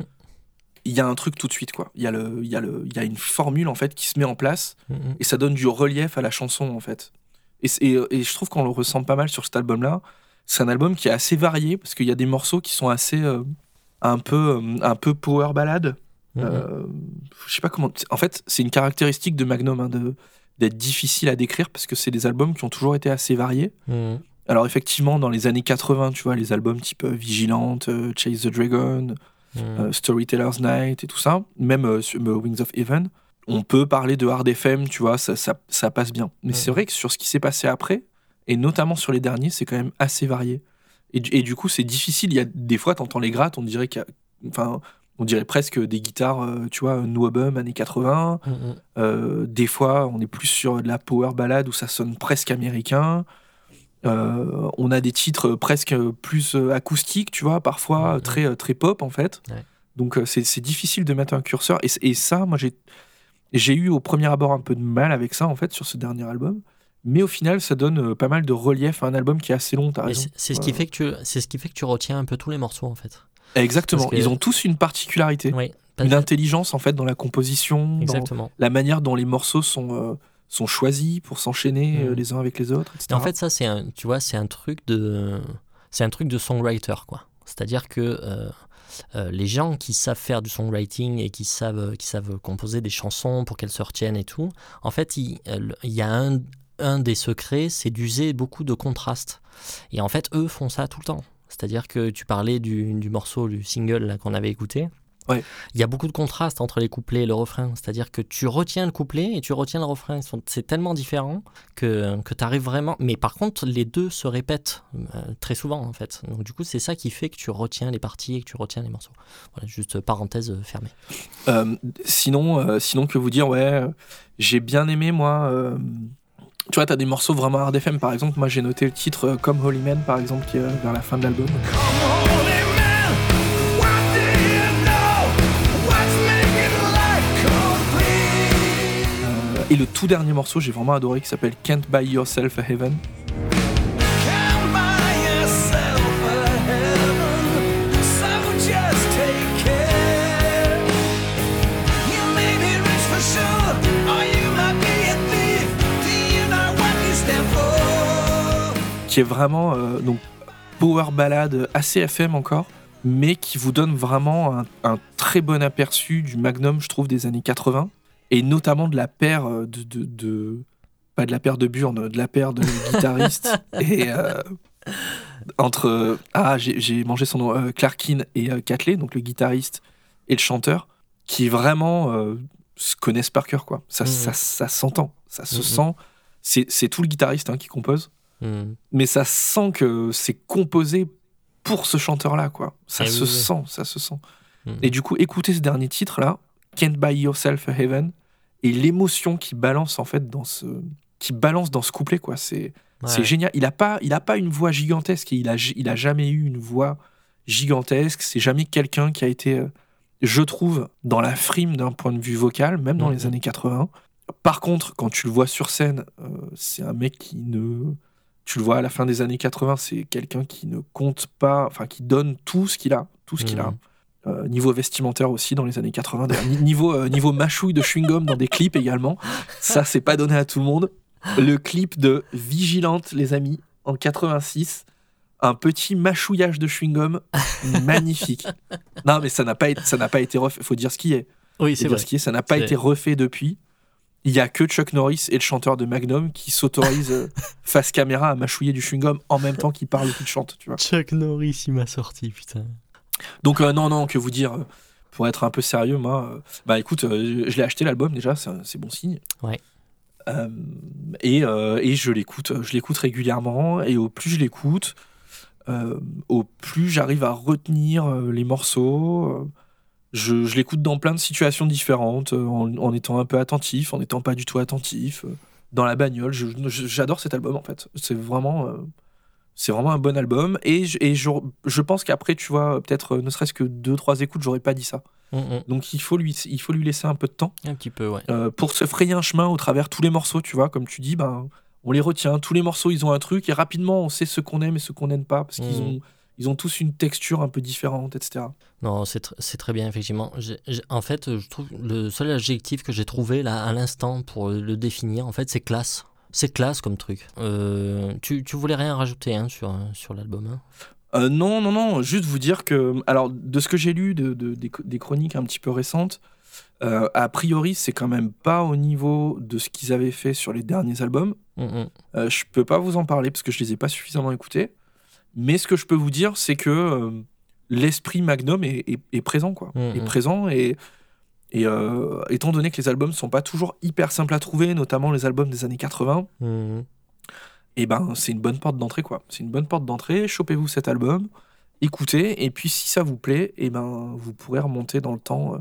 Il y a un truc tout de suite quoi. Il y a le, il y a le, il y a une formule en fait qui se met en place Mhm. et ça donne du relief à la chanson en fait. Et, c'est- et, et je trouve qu'on le ressent pas mal sur cet album-là. C'est un album qui est assez varié parce qu'il y a des morceaux qui sont assez euh, un peu euh, un peu power ballade. Mhm. Euh, je sais pas comment. En fait, c'est une caractéristique de Magnum hein, de d'être difficile à décrire parce que c'est des albums qui ont toujours été assez variés. Mhm. Alors effectivement, dans les années 80, tu vois, les albums type euh, Vigilante, Chase the Dragon, Euh, Storyteller's Night et tout ça, même euh, sur, euh, Wings of Heaven, on peut parler de hard FM, tu vois, ça, ça, ça passe bien. Mais Ouais. c'est vrai que sur ce qui s'est passé après, et notamment sur les derniers, c'est quand même assez varié. Et, du- et du coup, c'est difficile. Il y a des fois, t'entends les grattes, on dirait qu'il y a- enfin, on dirait presque des guitares, tu vois, No Album, années 80. Mhm. Euh, des fois, on est plus sur de la power ballade où ça sonne presque américain. Euh, on a des titres presque plus euh, acoustiques, tu vois, parfois Mhm. très, euh, très pop en fait. Ouais. Donc c'est difficile de mettre un curseur. Et, ça, moi, j'ai eu au premier abord un peu de mal avec ça en fait sur ce dernier album. Mais au final, ça donne pas mal de relief à un album qui est assez long, c'est ce qui fait que tu, c'est ce qui fait que tu retiens un peu tous les morceaux en fait. Exactement. que- Ils ont tous une particularité, Oui. une intelligence en fait dans la composition, dans Exactement. la manière dont les morceaux sont, euh, sont choisis pour s'enchaîner euh, Mhm. les uns avec les autres, etc. Et en fait, ça, c'est un, tu vois, c'est un truc de, c'est un truc de songwriter, quoi. C'est-à-dire que euh, euh, les gens qui savent faire du songwriting et qui savent, qui savent composer des chansons pour qu'elles se retiennent et tout, en fait, il, il y a un, un des secrets, c'est d'user beaucoup de contrastes. Et en fait, eux font ça tout le temps. C'est-à-dire que tu parlais du, du morceau, du single qu'on avait écouté. Ouais. Il y a beaucoup de contrastes entre les couplets et le refrain. C'est-à-dire que tu retiens le couplet et tu retiens le refrain. C'est tellement différent que, que tu arrives vraiment. Mais par contre, les deux se répètent euh, très souvent, en fait. Donc, du coup, c'est ça qui fait que tu retiens les parties et que tu retiens les morceaux. Voilà, juste euh, parenthèse euh, fermée. Euh, sinon, euh, sinon, que vous dire, ouais, j'ai bien aimé, moi. euh, tu vois, t'as des morceaux vraiment hard FM, par exemple. Moi, j'ai noté le titre euh, Comme Holy Man, par exemple, qui est euh, vers la fin de l'album. Et le tout dernier morceau, j'ai vraiment adoré, qui s'appelle Can't Buy Yourself a Heaven. qui est vraiment euh, donc power ballade assez FM encore, mais qui vous donne vraiment un, très bon aperçu du Magnum, je trouve, des années 80 et notamment de la paire euh, de, de, de- pas de la paire de Burn, de la paire de guitaristes et euh, entre ah j'ai mangé son nom euh, Clarkin et euh, Catley, donc le guitariste et le chanteur, qui vraiment euh, se connaissent par cœur quoi. Ça, Mhm. ça, ça s'entend, ça se Mhm. sent. C'est tout le guitariste hein, qui compose Hmm. mais ça sent que c'est composé pour ce chanteur-là, quoi. Ça Eh se oui, sent, ça se sent. Et du coup, écoutez ce dernier titre-là, Can't Buy Yourself a Heaven, et l'émotion qui balance en fait dans ce, qui balance dans ce couplet, quoi. C'est, c'est génial. Il a pas, il a pas une voix gigantesque. et Il a, il a jamais eu une voix gigantesque. C'est jamais quelqu'un qui a été, euh, je trouve, dans la frime d'un point de vue vocal, même dans Mhm. les années 80. Par contre, quand tu le vois sur scène, euh, c'est un mec qui ne. Tu le vois à la fin des années 80, c'est quelqu'un qui ne compte pas, enfin qui donne tout ce qu'il a, tout ce qu'il a. Euh, niveau vestimentaire aussi dans les années 80, d'ailleurs. Ni- niveau, euh, niveau mâchouille de chewing-gum dans des clips également. Ça, c'est pas donné à tout le monde. Le clip de Vigilante, les amis, en 86. Un petit mâchouillage de chewing-gum magnifique. Non, mais ça n'a pas, été- ça n'a pas été refait. Faut dire ce qui est. Oui, Faut c'est dire vrai. ce qui est. Ça n'a pas été refait depuis. Il y a que Chuck Norris et le chanteur de Magnum qui s'autorisent euh, face caméra à mâchouiller du chewing-gum en même temps qu'il parle et qu'il chante. Tu vois. Chuck Norris, il m'a sorti, putain. Donc euh, non, non, que vous dire, euh, pour être un peu sérieux, moi, euh, bah écoute, euh, je l'ai acheté l'album déjà, c'est bon signe. Ouais. Et, et je l'écoute, je l'écoute régulièrement, et au plus je l'écoute, au plus j'arrive à retenir les morceaux. je je l'écoute dans plein de situations différentes, en, en étant un peu attentif, en n'étant pas du tout attentif. dans la bagnole, j'adore cet album en fait. C'est vraiment, c'est vraiment un bon album. Et, je- et je, je pense qu'après, tu vois, peut-être euh, ne serait-ce que deux, trois écoutes, j'aurais pas dit ça. Hmm, hmm. Donc il faut lui, il faut lui laisser un peu de temps Un petit peu, ouais. euh, pour se frayer un chemin au travers tous les morceaux, tu vois, comme tu dis, ben, on les retient. Tous les morceaux, ils ont un truc et rapidement, on sait ce qu'on aime et ce qu'on n'aime pas parce qu'ils Mhm. ont, ils ont tous une texture un peu différente, etc. Non, c'est tr- c'est très bien, effectivement. En fait, je trouve le seul adjectif que j'ai trouvé là à l'instant pour le définir, en fait, c'est classe. C'est classe comme truc. Euh, tu, tu voulais rien rajouter hein, sur, sur l'album hein? Euh, non, non, non, juste vous dire que, alors, de ce que j'ai lu de, de- des, des chroniques un petit peu récentes, euh, a priori, c'est quand même pas au niveau de ce qu'ils avaient fait sur les derniers albums. Hmm. Euh, je peux pas vous en parler parce que je les ai pas suffisamment écoutés. Mais ce que je peux vous dire, c'est que l'esprit Magnum est, est- est présent, quoi. Mhm. Est présent et, et euh, étant donné que les albums sont pas toujours hyper simples à trouver, notamment les albums des années 80, Hmm. et ben c'est une bonne porte d'entrée, quoi. C'est une bonne porte d'entrée. Chopez-vous cet album, écoutez, et puis si ça vous plaît, et ben vous pourrez remonter dans le temps. euh,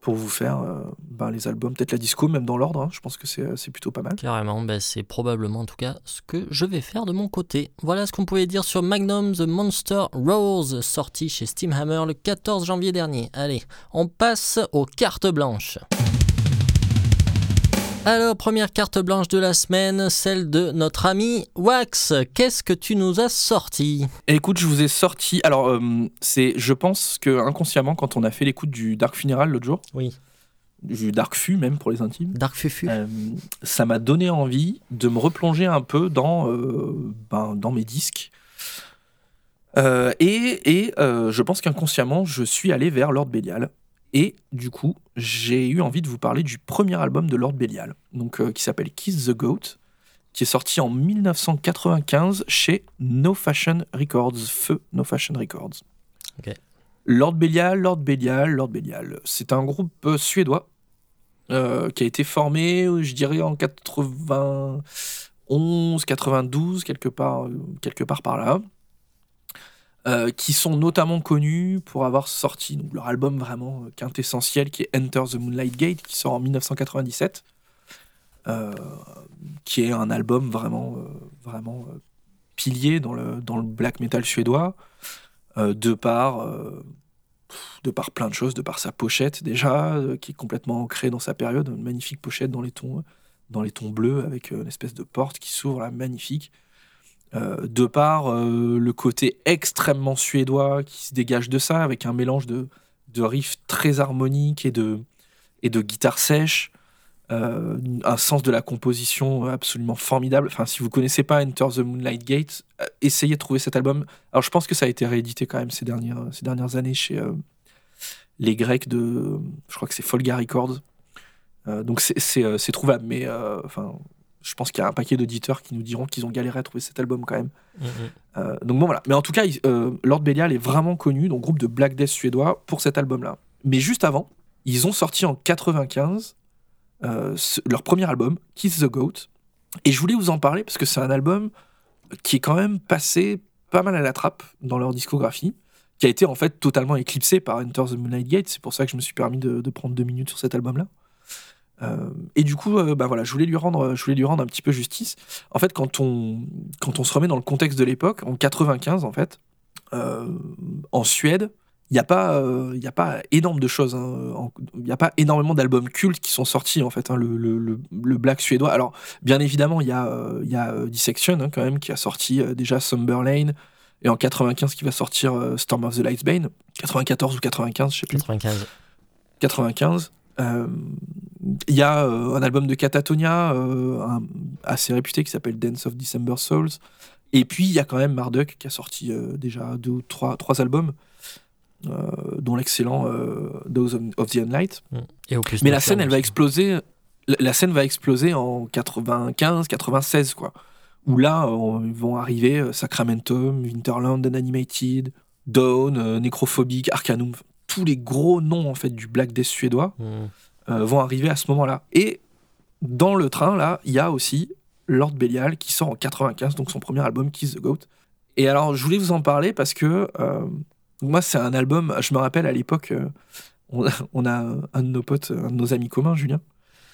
pour vous faire euh, ben, les albums, peut-être la disco, même dans l'ordre, hein. je pense que c'est c'est plutôt pas mal. Carrément, ben, c'est probablement en tout cas ce que je vais faire de mon côté. Voilà ce qu'on pouvait dire sur Magnum The Monster Rose, sorti chez Steamhammer le 14 janvier dernier. Allez, on passe aux cartes blanches. Alors, première carte blanche de la semaine, celle de notre ami Wax. Qu'est-ce que tu nous as sorti? Écoute, je vous ai sorti. Alors, euh, c'est, je pense que inconsciemment, quand on a fait l'écoute du Dark Funeral l'autre jour, Oui. du Dark Fu même pour les intimes, Dark Fufu euh, ça m'a donné envie de me replonger un peu dans, euh, ben, dans mes disques. Euh, et et je pense qu'inconsciemment, je suis allé vers Lord Belial. Et du coup, j'ai eu envie de vous parler du premier album de Lord Belial, donc, euh, qui s'appelle Kiss the Goat, qui est sorti en 1995 chez No Fashion Records, feu No Fashion Records. Lord Belial, Lord Belial, Lord Belial. C'est un groupe euh, suédois euh, qui a été formé, je dirais, en 91, 92, quelque part, quelque part par là. Euh, qui sont notamment connus pour avoir sorti leur album vraiment euh, quintessentiel qui est Enter the Moonlight Gate qui sort en 1997 euh, qui est un album vraiment vraiment pilier dans le, dans le black metal suédois. De par de par plein de choses de par sa pochette déjà qui est complètement ancrée dans sa période une magnifique pochette dans les tons dans les tons bleus avec une espèce de porte qui s'ouvre là magnifique de par euh, le côté extrêmement suédois qui se dégage de ça, avec un mélange de, de riffs très harmoniques et de, et de guitare sèche, euh, un sens de la composition absolument formidable. Enfin, si vous connaissez pas Enter the Moonlight Gate, euh, essayez de trouver cet album. Alors, je pense que ça a été réédité quand même ces dernières, ces dernières années chez euh, les Grecs de, je crois que c'est Folga Records. Euh, donc, c'est- euh, trouvable, mais euh, enfin, je pense qu'il y a un paquet d'auditeurs qui nous diront qu'ils ont galéré à trouver cet album quand même. Mhm. Euh, donc bon voilà. Mais en tout cas, euh, Lord Belial est vraiment connu, donc groupe de Black Death suédois, pour cet album-là. Mais juste avant, ils ont sorti en 95 euh, ce- leur premier album, Kiss the Goat. Et je voulais vous en parler parce que c'est un album qui est quand même passé pas mal à la trappe dans leur discographie, qui a été en fait totalement éclipsé par Enter the Moonlight Gate. C'est pour ça que je me suis permis de, de prendre deux minutes sur cet album-là. Euh, et du coup, euh, bah voilà, je voulais lui rendre, je voulais lui rendre un petit peu justice. En fait, quand on, quand on se remet dans le contexte de l'époque, en 95 en fait, euh, en Suède, il n'y a pas, euh, il a pas énorme de choses. hein. Il n'y a pas énormément d'albums cultes qui sont sortis en fait. hein, le, le, le, le black suédois. Alors, bien évidemment, il y a, il y a Dissection hein, quand même qui a sorti déjà Sumberlane et en 95 qui va sortir Storm of the Lightsbane. 94 ou 95, je sais plus. 95. 95. Euh, Il y a euh, un album de Catatonia euh, un- assez réputé qui s'appelle Dance of December Souls. Et puis il y a quand même Marduk qui a sorti euh, déjà deux ou trois, trois albums, euh, dont l'excellent euh, Those of, the Unlight. Et Mais la scène, elle va exploser. La, la scène va exploser en 95, 96, quoi. Où là, on- ils vont arriver Sacramentum, Winterland, Unanimated, Dawn, euh, Necrophobic, Arcanum. Tous les gros noms en fait du Black Death suédois Mhm. Euh, vont arriver à ce moment-là. Et dans le train, là, il y a aussi Lord Belial qui sort en 95, donc son premier album, Kiss the Goat. Et alors, je voulais vous en parler parce que euh, moi, c'est un album, je me rappelle à l'époque, euh, on, on a un de nos potes, un de nos amis communs, Julien,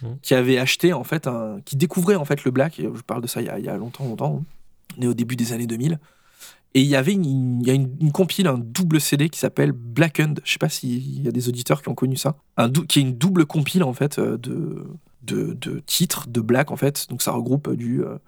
Mhm. qui avait acheté, en fait, un, qui découvrait en fait le black, et je parle de ça il y a, il y a longtemps, longtemps, hein. on est au début des années 2000. Et il y avait une, une, compile, un double CD qui s'appelle Blackened. Je sais pas s'il y a des auditeurs qui ont connu ça. Qui est une double compile en fait euh, de, titres de Black en fait. Donc ça regroupe du euh,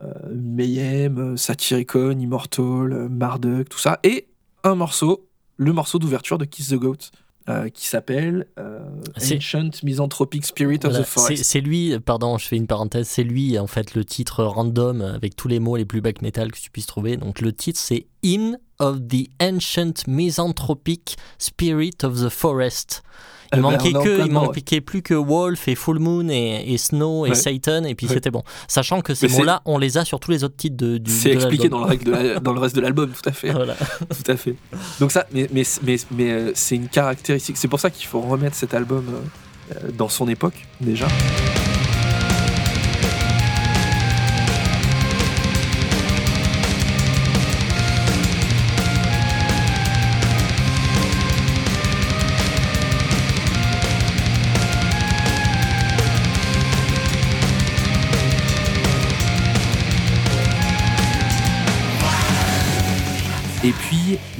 euh, Mayhem, Satyricon, Immortal, Marduk, tout ça. Et un morceau, le morceau d'ouverture de Kiss the Goat, euh, qui s'appelle euh, Ancient Misanthropic Spirit of the Forest. c'est c'est lui, pardon, je fais une parenthèse, c'est lui en fait le titre random avec tous les mots les plus black metal que tu puisses trouver. Donc le titre c'est In of the Ancient Misanthropic Spirit of the Forest. Il ben, manquait que, il manquait plus que Wolf et Full Moon et, et Snow et Ouais. Satan et puis Ouais. c'était bon. Sachant que ces mots-là, on les a sur tous les autres titres de, du. C'est expliqué dans le, règle de la- dans le reste de l'album, tout à fait. Voilà. Tout à fait. Donc ça, mais, mais, mais, mais, euh, c'est une caractéristique. C'est pour ça qu'il faut remettre cet album euh, euh, dans son époque, déjà.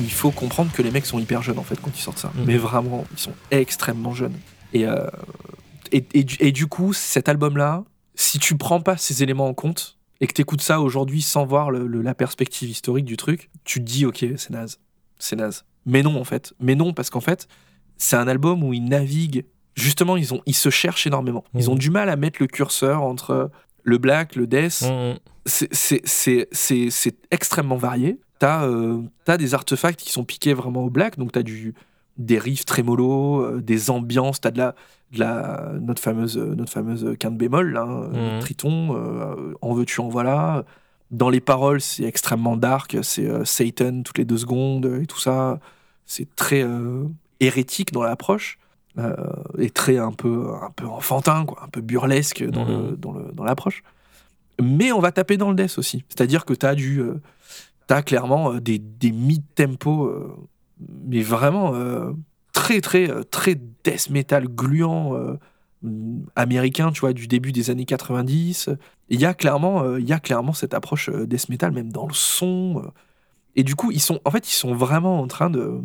Il faut comprendre que les mecs sont hyper jeunes en fait quand ils sortent ça. Mhm. Mais vraiment, ils sont extrêmement jeunes. Et, euh, et, et du- et du coup, cet album-là, si tu prends pas ces éléments en compte et que tu écoutes ça aujourd'hui sans voir le- le- la perspective historique du truc, tu te dis, ok, c'est naze. C'est naze. Mais non, en fait. Mais non, parce qu'en fait, c'est un album où ils naviguent. Justement, ils, ont, ils se cherchent énormément. Ils ont du mal à mettre le curseur entre le black, le death, c'est- c'est extrêmement varié. T'as euh, t'as des artefacts qui sont piqués vraiment au black, donc t'as du des riffs trémolo, euh, des ambiances, t'as de la, de la notre fameuse euh, notre fameuse quinte bémol, là, hein, Mhm. notre triton, euh, en veux-tu en voilà. Dans les paroles, c'est extrêmement dark, c'est euh, Satan toutes les deux secondes euh, et tout ça. C'est très euh, hérétique dans l'approche. euh, et très un peu un peu enfantin quoi un peu burlesque dans Mhm. le dans le dans l'approche mais on va taper dans le death aussi. C'est-à-dire que tu as du. T'as clairement euh, des, des mid-tempo, euh, mais vraiment euh, très, très, très death metal gluant mm, américain, tu vois, du début des années 90. Il y a clairement, il y a clairement cette approche death metal, même dans le son. et du coup, ils sont, en fait, ils sont vraiment en train de.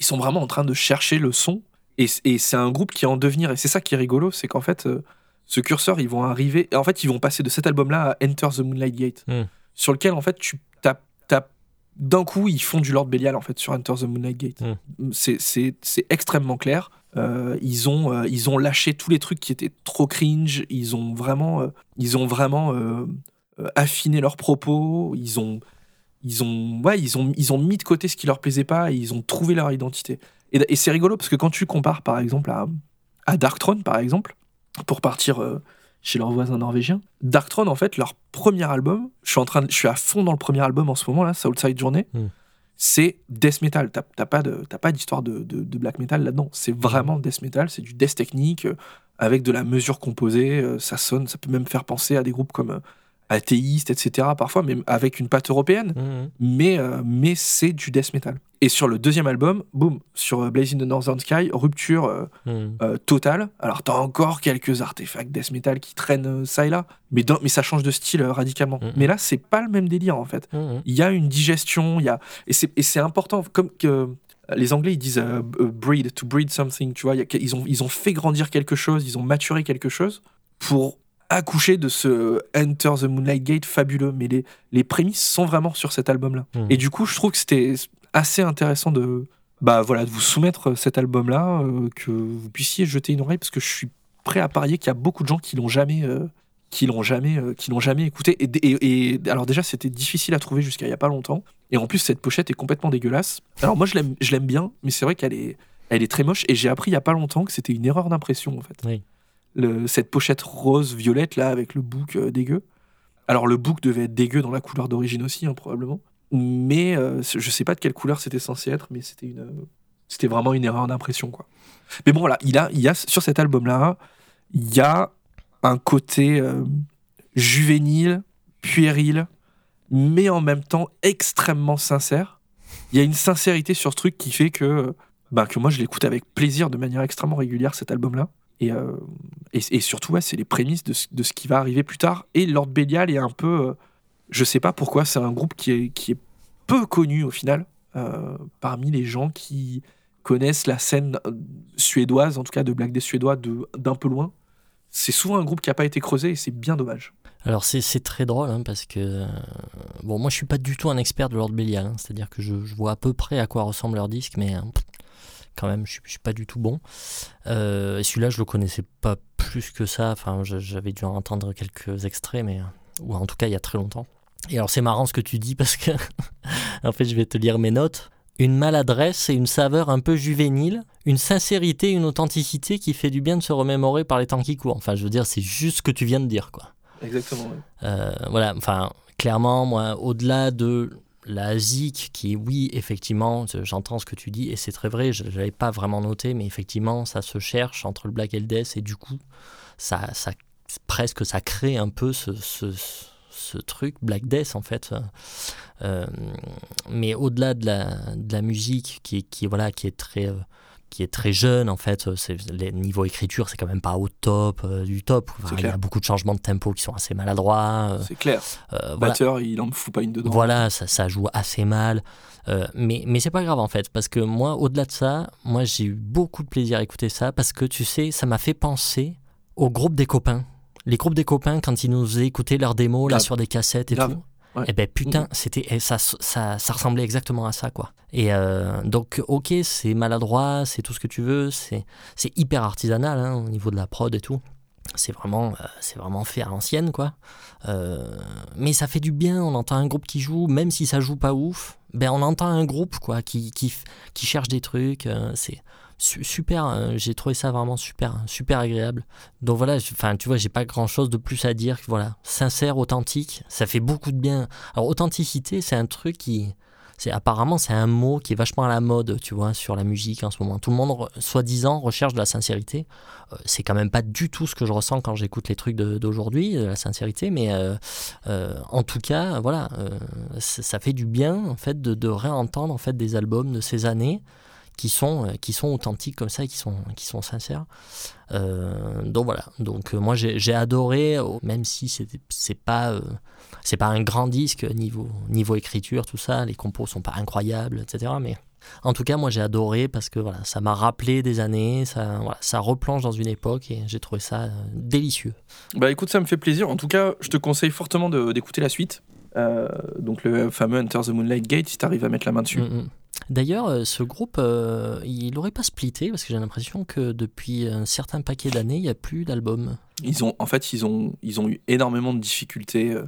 Ils sont vraiment en train de chercher le son. Et, c'est un groupe qui est en devenir. Et c'est ça qui est rigolo, c'est qu'en fait, ce curseur, ils vont arriver. En fait, ils vont passer de cet album-là à Enter the Moonlight Gate, Hmm. sur lequel, en fait, tu D'un coup, ils font du Lord Belial, en fait, sur Enter the Moonlight Gate. Hmm. C'est- extrêmement clair. Euh, ils, ont, euh, ils ont lâché tous les trucs qui étaient trop cringe. Ils ont vraiment, euh, ils ont vraiment affiné leurs propos. Ils ont, ils, ont, ouais, ils, ont, ils ont mis de côté ce qui leur plaisait pas et ils ont trouvé leur identité. Et, et c'est rigolo parce que quand tu compares par exemple à, à Darkthrone, par exemple, pour partir chez leurs voisins norvégiens, Darkthrone, en fait, leur premier album, je suis, en train de- je suis à fond dans le premier album en ce moment, là, Southside Journey, Mm. c'est death metal. T'as t'as pas de- t'as pas d'histoire de, de- de black metal là-dedans. C'est vraiment death metal, c'est du death technique, euh, avec de la mesure composée. euh, ça sonne, ça peut même faire penser à des groupes comme athéistes, etc. parfois, mais avec une patte européenne Mhm. mais, euh, mais c'est du death metal. Et sur le deuxième album, boum, sur euh, Blazing the Northern Sky, rupture euh, euh, totale. Alors t'as encore quelques artefacts death metal qui traînent ça et là, mais, dans- mais ça change de style euh, radicalement. Mais là, c'est pas le même délire en fait. Il y a une digestion, il y a et c'est important comme que les Anglais ils disent breed to breed something, tu vois, il y a- ils ont ils ont fait grandir quelque chose, ils ont maturé quelque chose pour accoucher de ce Enter the Moonlight Gate fabuleux. Mais les les prémices sont vraiment sur cet album-là. Mhm. Et du coup, je trouve que c'était assez intéressant de bah voilà de vous soumettre cet album-là, euh, que vous puissiez jeter une oreille parce que je suis prêt à parier qu'il y a beaucoup de gens qui l'ont jamais euh, qui l'ont jamais euh, qui l'ont jamais écouté et, et- et- alors déjà c'était difficile à trouver jusqu'à il y a pas longtemps et en plus cette pochette est complètement dégueulasse alors moi je l'aime je l'aime bien mais c'est vrai qu'elle est elle est très moche et j'ai appris il y a pas longtemps que c'était une erreur d'impression en fait Oui. Cette pochette rose violette là avec le book euh, dégueu alors le book devait être dégueu dans la couleur d'origine aussi hein, probablement mais euh, je sais pas de quelle couleur c'était censé être mais c'était une c'était vraiment une erreur d'impression quoi mais bon voilà il a il a sur cet album là il y a un côté euh, juvénile, puéril, mais en même temps extrêmement sincère. Il y a une sincérité sur ce truc qui fait que, bah, que moi je l'écoute avec plaisir de manière extrêmement régulière cet album-là. Et, euh, et, et surtout, c'est les prémices de ce, qui va arriver plus tard. Et Lord Belial est un peu. euh, je sais pas pourquoi, c'est un groupe qui est, peu connu au final, euh, parmi les gens qui connaissent la scène euh, suédoise, en tout cas de Black Death suédois, d'un peu loin. C'est souvent un groupe qui n'a pas été creusé et c'est bien dommage. Alors c'est très drôle hein, parce que bon moi je suis pas du tout un expert de Lord Belial, hein, c'est-à-dire que je, vois à peu près à quoi ressemble leur disque, mais euh, quand même je, je suis pas du tout bon. Euh, et Celui-là je le connaissais pas plus que ça, enfin j'avais dû en entendre quelques extraits, mais euh, ou en tout cas il y a très longtemps. Et alors c'est marrant ce que tu dis parce que en fait je vais te lire mes notes. Une maladresse et une saveur un peu juvénile, une sincérité, une authenticité qui fait du bien de se remémorer par les temps qui courent. Enfin je veux dire c'est juste ce que tu viens de dire quoi. Exactement. Euh, voilà, enfin, clairement, moi, au-delà de la zik, qui, oui, effectivement, je- j'entends ce que tu dis, et c'est très vrai, je ne l'avais pas vraiment noté, mais effectivement, ça se cherche entre le black et death, et du coup, ça, ça, presque, ça crée un peu ce, ce, ce truc, black death, en fait. Euh, mais au-delà de la, de la musique, qui, qui, voilà, qui est très... euh, qui est très jeune en fait, c'est les niveaux écriture c'est quand même pas au top euh, du top. Enfin, il y a beaucoup de changements de tempo qui sont assez maladroits. euh, C'est clair. euh, voilà, Batteur, il en fout pas une dedans. voilà, ça, ça joue assez mal. Euh, mais mais c'est pas grave en fait, parce que moi, au-delà de ça, moi j'ai eu beaucoup de plaisir à écouter ça, parce que tu sais, ça m'a fait penser au groupe des copains. Les groupes des copains, quand ils nous faisaient écouter leurs démos là sur des cassettes et Grave. tout. Ouais. Et ben putain, Mhm. c'était et ça, ça, ça ressemblait exactement à ça quoi. Et euh, donc ok, c'est maladroit, c'est tout ce que tu veux, c'est c'est hyper artisanal hein, au niveau de la prod et tout. C'est vraiment, euh, c'est vraiment fait à l'ancienne quoi. Euh, mais ça fait du bien, on entend un groupe qui joue, même si ça joue pas ouf, ben on entend un groupe quoi qui, qui, qui cherche des trucs, c'est super, euh, j'ai trouvé ça vraiment super, super agréable. Donc voilà, enfin tu vois, j'ai pas grand chose de plus à dire voilà, sincère, authentique, ça fait beaucoup de bien. Alors authenticité, c'est un truc qui c'est apparemment c'est un mot qui est vachement à la mode, tu vois, sur la musique en ce moment. Tout le monde, soi-disant, recherche de la sincérité. Euh, c'est quand même pas du tout ce que je ressens quand j'écoute les trucs d'aujourd'hui, de la sincérité, mais euh, euh, en tout cas, voilà, ça ça fait du bien en fait de, de réentendre en fait des albums de ces années qui sont euh, qui sont authentiques comme ça qui sont qui sont sincères. Euh, donc voilà. Donc euh, moi j'ai adoré, même si c'est pas c'est pas un grand disque niveau niveau écriture tout ça, les compos sont pas incroyables, etc. Mais en tout cas moi j'ai adoré parce que voilà ça m'a rappelé des années, ça voilà, ça replonge dans une époque et j'ai trouvé ça délicieux. Bah écoute, ça me fait plaisir. En tout cas, je te conseille fortement d'écouter la suite. Euh, donc le fameux Enter the Moonlight Gate, si t'arrives à mettre la main dessus. Mm, mm. D'ailleurs, euh, ce groupe, euh, il n'aurait pas splitté parce que j'ai l'impression que depuis un certain paquet d'années, il n'y a plus d'albums. Ils ont, en fait, ils ont, ils ont eu énormément de difficultés. euh.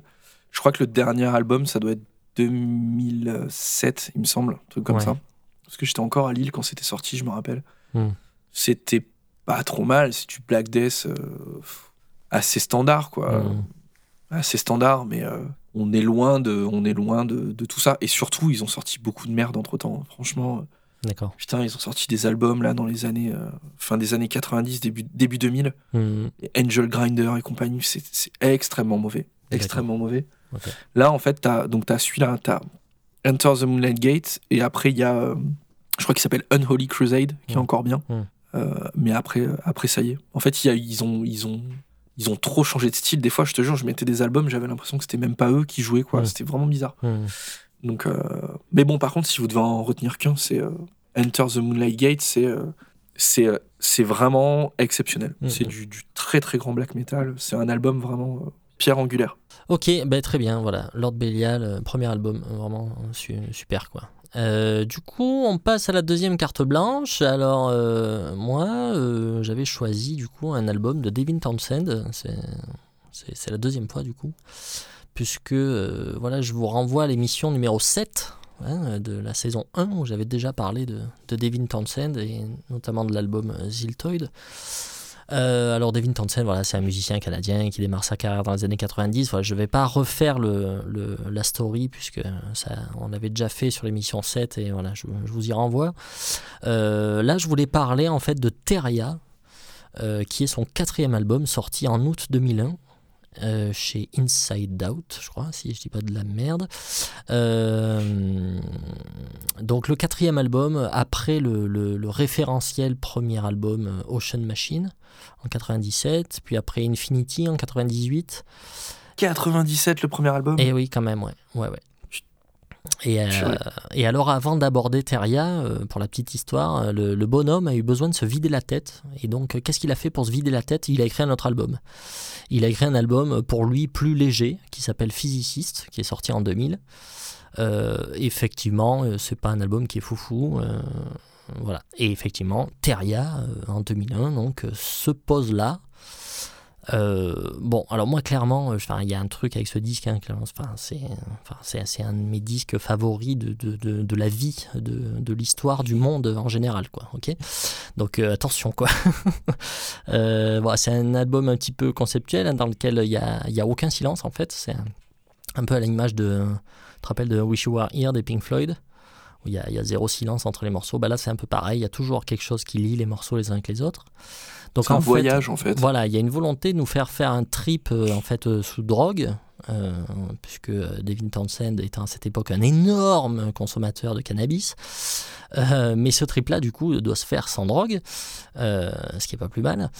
Je crois que le dernier album, ça doit être 2007, il me semble, un truc comme Ouais. ça. Parce que j'étais encore à Lille quand c'était sorti, je me rappelle. Hmm. C'était pas trop mal, c'est du Black Death euh, assez standard, quoi. Mm. Assez standard, mais euh, on est loin, de, on est loin de, de tout ça. Et surtout, ils ont sorti beaucoup de merde entre temps. Franchement, D'accord. putain, ils ont sorti des albums là dans les années, euh, fin des années 90, début, début 2000. Hmm. Angel Grinder et compagnie, c'est extrêmement mauvais. Extrêmement mauvais. Là, en fait, t'as, donc t'as celui-là, t'as Enter the Moonlight Gate, et après, il y a, euh, je crois qu'il s'appelle Unholy Crusade, qui est Mm. encore bien. Mm. Euh, mais après, euh, après, ça y est. En fait, y a, ils, ont, ils, ont, ils ont trop changé de style. Des fois, je te jure, je mettais des albums, j'avais l'impression que c'était même pas eux qui jouaient, quoi. Mm. C'était vraiment bizarre. Donc, euh, mais bon, par contre, si vous devez en retenir qu'un, c'est euh, Enter the Moonlight Gate, c'est euh, c'est euh, c'est vraiment exceptionnel. Mhm. C'est du, du très très grand black metal. C'est un album vraiment euh, pierre angulaire. Ok, ben très bien, voilà. Lord Belial, euh, premier album, vraiment su- super quoi. Euh, du coup, on passe à la deuxième carte blanche. Alors, euh, moi, euh, j'avais choisi du coup un album de Devin Townsend. C'est, la deuxième fois du coup. Puisque, voilà, je vous renvoie à l'émission numéro 7 hein, de la saison 1 où j'avais déjà parlé de, de Devin Townsend et notamment de l'album Ziltoid. Euh, alors Devin Townsend, voilà, c'est un musicien canadien qui démarre sa carrière dans les années 90. Voilà, je ne vais pas refaire le, la story puisque ça, on l'avait déjà fait sur l'émission 7 et voilà, je, je vous y renvoie. Euh, là, je voulais parler en fait de Teria, euh, qui est son quatrième album sorti en août 2001. Euh, chez Inside Out, je crois, si je dis pas de la merde. Euh, donc le quatrième album, après le, le- le référentiel premier album euh, Ocean Machine en 97, puis après Infinity en 98. 97 le premier album? Et oui, quand même, ouais. ouais, ouais. Et, euh, alors, avant d'aborder Teria, euh, pour la petite histoire, le, le bonhomme a eu besoin de se vider la tête. Et donc, qu'est-ce qu'il a fait pour se vider la tête? Il a écrit un autre album. Il a écrit un album pour lui plus léger, qui s'appelle Physicist, qui est sorti en 2000. Euh, effectivement, euh, c'est pas un album qui est foufou. euh, voilà. Et effectivement, Teria, euh, en 2001, donc, se pose là. Euh, bon, alors moi, clairement, euh, il y a un truc avec ce disque, hein, c'est un de mes disques favoris de, de, de, la vie, de, l'histoire du monde en général, quoi, ok? Donc euh, attention, quoi. Euh, c'est un album un petit peu conceptuel, hein, dans lequel il n'y a, y a aucun silence, en fait. C'est un, peu à l'image de, tu te rappelles de Wish You Were Here des Pink Floyd? Où il y, y a zéro silence entre les morceaux. Bah là, c'est un peu pareil. Il y a toujours quelque chose qui lie les morceaux les uns avec les autres. Donc C'est un en fait, voyage en fait. voilà, il y a une volonté de nous faire faire un trip euh, en fait euh, sous drogue, euh, puisque Devin Townsend était à cette époque un énorme consommateur de cannabis. Mais ce trip-là, du coup, doit se faire sans drogue, ce qui est pas plus mal.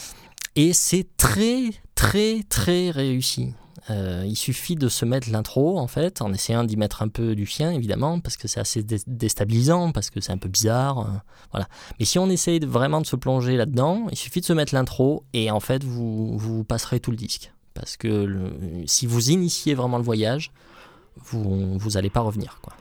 Et c'est très, très, très réussi. Euh, il suffit de se mettre l'intro, en fait, en essayant d'y mettre un peu du chien, évidemment, parce que c'est assez dé- déstabilisant, parce que c'est un peu bizarre. euh, voilà. Mais si on essaye vraiment de se plonger là-dedans, il suffit de se mettre l'intro, et en fait, vous, vous passerez tout le disque. Parce que si vous initiez vraiment le voyage, vous vous allez pas revenir. Quoi.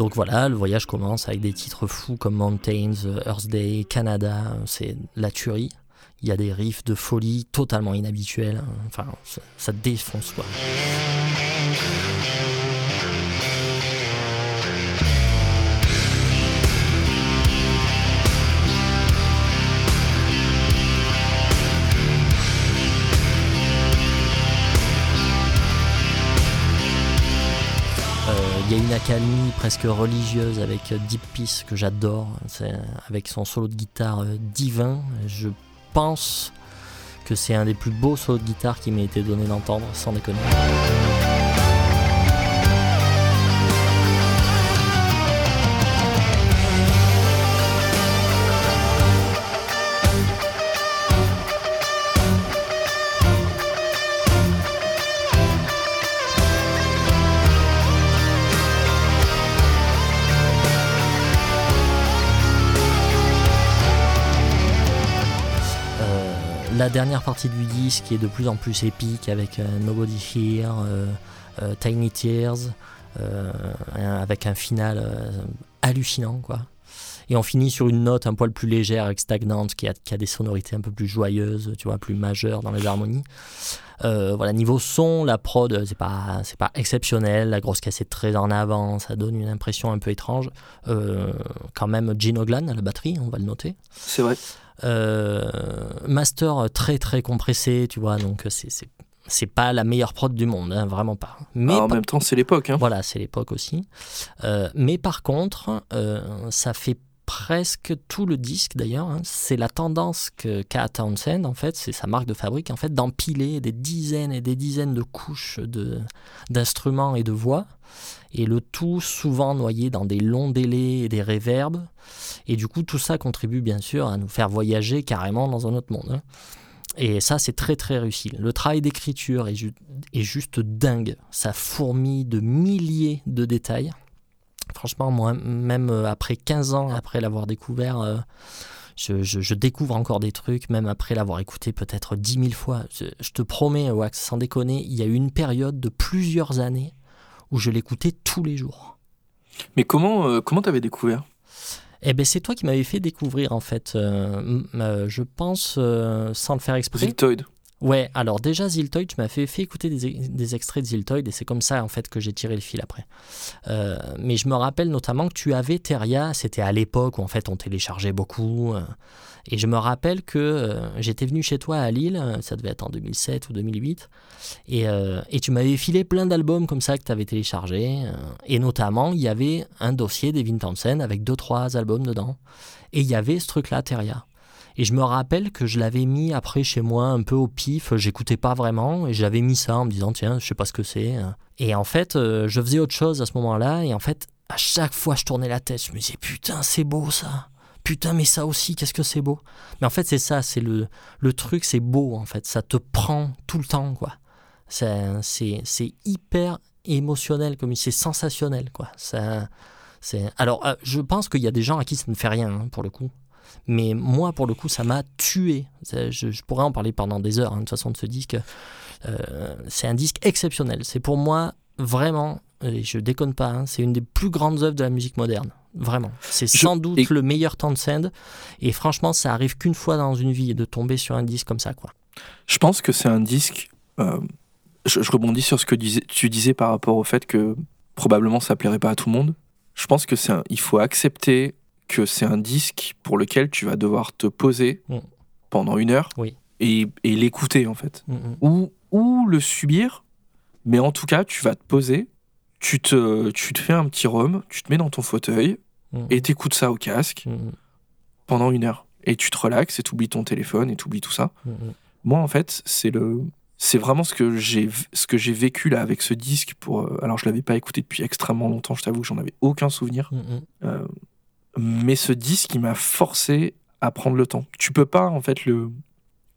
Donc voilà, le voyage commence avec des titres fous comme Mountains, Earth Day, Canada, c'est la tuerie. Il y a des riffs de folie totalement inhabituels. hein. Enfin, ça, ça défonce quoi. Il y a une accalmie presque religieuse avec euh, Deep Peace que j'adore, C'est- avec son solo de guitare euh, divin. Je pense que c'est un des plus beaux solos de guitare qui m'a été donné d'entendre, sans déconner. La dernière partie du disque est de plus en plus épique avec euh, Nobody Here, euh, euh, Tiny Tears, avec un final hallucinant quoi. Et on finit sur une note un poil plus légère avec Stagnante qui a, des sonorités un peu plus joyeuses, tu vois, plus majeures dans les harmonies. Voilà, niveau son, la prod, c'est pas, c'est pas exceptionnel. La grosse caisse est très en avant, ça donne une impression un peu étrange. Quand même, Gene Oglan à la batterie, on va le noter. C'est vrai. Euh, master très très compressé, tu vois, donc c'est, c'est, c'est pas la meilleure prod du monde, hein, vraiment pas. Mais Ah, en par- même temps, c'est l'époque. Hein. voilà, c'est l'époque aussi. Euh, mais par contre, euh, ça fait presque tout le disque d'ailleurs. hein. C'est la tendance que qu'a Townsend, en fait, c'est sa marque de fabrique, en fait, d'empiler des dizaines et des dizaines de couches de, d'instruments et de voix. Et le tout souvent noyé dans des longs délais et des réverbes. Et du coup, tout ça contribue bien sûr à nous faire voyager carrément dans un autre monde. hein. Et ça, c'est très très réussi. Le travail d'écriture est, ju- est juste dingue. Ça fourmille de milliers de détails. Franchement, moi, même euh, après 15 ans, après l'avoir découvert, euh, je découvre encore des trucs, même après l'avoir écouté peut-être 10 000 fois. Je, je te promets, Wax, sans déconner, il y a eu une période de plusieurs années où je l'écoutais tous les jours. Mais comment euh, comment t'avais découvert? Eh ben, c'est toi qui m'avais fait découvrir, en fait. euh, euh, je pense, sans le faire exprès. Ziltoid. Ouais, alors déjà Ziltoid, tu m'as fait, fait écouter des, des extraits de Ziltoid et c'est comme ça en fait que j'ai tiré le fil après. Euh, mais je me rappelle notamment que tu avais Teria, c'était à l'époque où en fait on téléchargeait beaucoup. euh, et je me rappelle que euh, j'étais venu chez toi à Lille, ça devait être en 2007 ou 2008, et, euh, et tu m'avais filé plein d'albums comme ça que tu avais téléchargés. euh, et notamment, il y avait un dossier d'Evin Townsend avec deux trois albums dedans. Et il y avait ce truc-là, Teria. Et je me rappelle que je l'avais mis après chez moi un peu au pif, j'écoutais pas vraiment, et j'avais mis ça en me disant tiens, je sais pas ce que c'est. Et en fait, je faisais autre chose à ce moment-là, et en fait, à chaque fois je tournais la tête, je me disais putain, c'est beau ça. Putain, mais ça aussi, qu'est-ce que c'est beau. Mais en fait, c'est ça, c'est le, le truc, c'est beau en fait, ça te prend tout le temps quoi. C'est, hyper émotionnel, comme c'est sensationnel quoi. Ça. Alors, euh, je pense qu'il y a des gens à qui ça ne fait rien hein, pour le coup. Mais moi, pour le coup, ça m'a tué. Je pourrais en parler pendant des heures, hein, de toute façon, de ce disque. Euh, c'est un disque exceptionnel. C'est pour moi, vraiment, et je déconne pas, hein, c'est une des plus grandes œuvres de la musique moderne. Vraiment. C'est Je- sans doute et- le meilleur temps de scène. Et franchement, ça arrive qu'une fois dans une vie de tomber sur un disque comme ça. quoi. Je pense que c'est un disque. euh, je, je rebondis sur ce que disais- tu disais par rapport au fait que probablement ça plairait pas à tout le monde. Je pense que c'est un- il faut accepter que c'est un disque pour lequel tu vas devoir te poser Mm. pendant une heure Oui. et, et l'écouter en fait. Mm, mm. Ou, ou le subir, mais en tout cas, tu vas te poser, tu te, tu te fais un petit rhum, tu te mets dans ton fauteuil Mm, et t'écoutes ça au casque mm, pendant une heure. Et tu te relaxes et t'oublies ton téléphone et t'oublies tout ça. mm. Moi, en fait, c'est le, c'est vraiment ce que j'ai, ce que j'ai vécu là avec ce disque. Pour, euh, alors, je l'avais pas écouté depuis extrêmement longtemps. Je t'avoue que j'en avais aucun souvenir. Mm. Euh, mais ce disque, il m'a forcé à prendre le temps. Tu peux pas, en fait, le,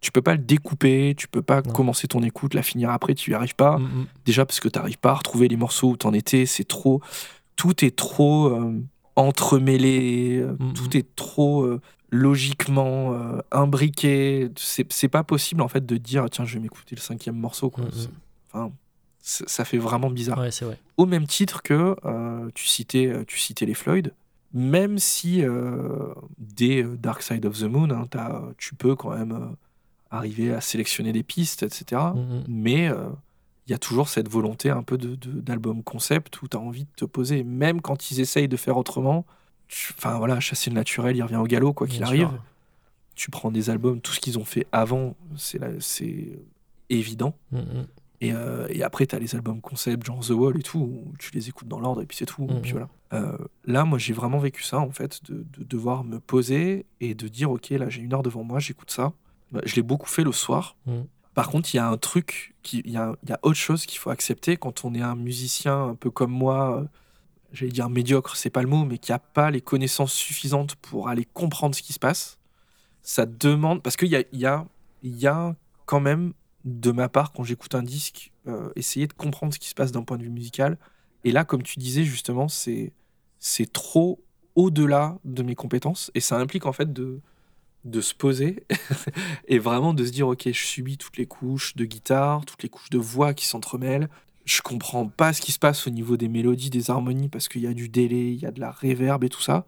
tu peux pas le découper. Tu peux pas Non. commencer ton écoute, la finir après. Tu y arrives pas. Mm, mm. Déjà parce que t'arrives pas à retrouver les morceaux où t'en étais. C'est trop, tout est trop euh, entremêlé. euh, Mhm. Tout est trop euh, logiquement euh, imbriqué. C'est pas possible en fait de dire tiens je vais m'écouter le cinquième morceau. Quoi. Enfin, ça fait vraiment bizarre. Ouais, c'est vrai. Au même titre que tu citais, tu citais les Floyd. Même si euh, dès Dark Side of the Moon, hein, tu peux quand même arriver à sélectionner des pistes, etc mm. mais euh, il y a toujours cette volonté un peu de, de- d'album concept où tu as envie de te poser, même quand ils essayent de faire autrement. Enfin voilà, Chasser le naturel, il revient au galop, quoi qu'il arrive. sûr. Tu prends des albums, tout ce qu'ils ont fait avant, c'est, évident. Mm. Et, euh, et après, tu as les albums concept, genre The Wall et tout, où tu les écoutes dans l'ordre et puis c'est tout. puis Mhm. voilà. Euh, là, moi, j'ai vraiment vécu ça, en fait, de, de devoir me poser et de dire, OK, là, j'ai une heure devant moi, j'écoute ça. Bah, je l'ai beaucoup fait le soir. Mhm. Par contre, il y a un truc, il y a, y a autre chose qu'il faut accepter quand on est un musicien un peu comme moi, euh, j'allais dire médiocre, c'est pas le mot, mais qui a pas les connaissances suffisantes pour aller comprendre ce qui se passe. Ça demande, parce qu'il y a, y, a, il y a quand même de ma part, quand j'écoute un disque, euh, essayer de comprendre ce qui se passe d'un point de vue musical. Et là, comme tu disais justement, c'est trop au-delà de mes compétences. Et ça implique en fait de, de se poser et vraiment de se dire ok je subis toutes les couches de guitare toutes les couches de voix qui s'entremêlent. Je comprends pas ce qui se passe au niveau des mélodies des harmonies parce qu'il y a du délai il y a de la réverb et tout ça.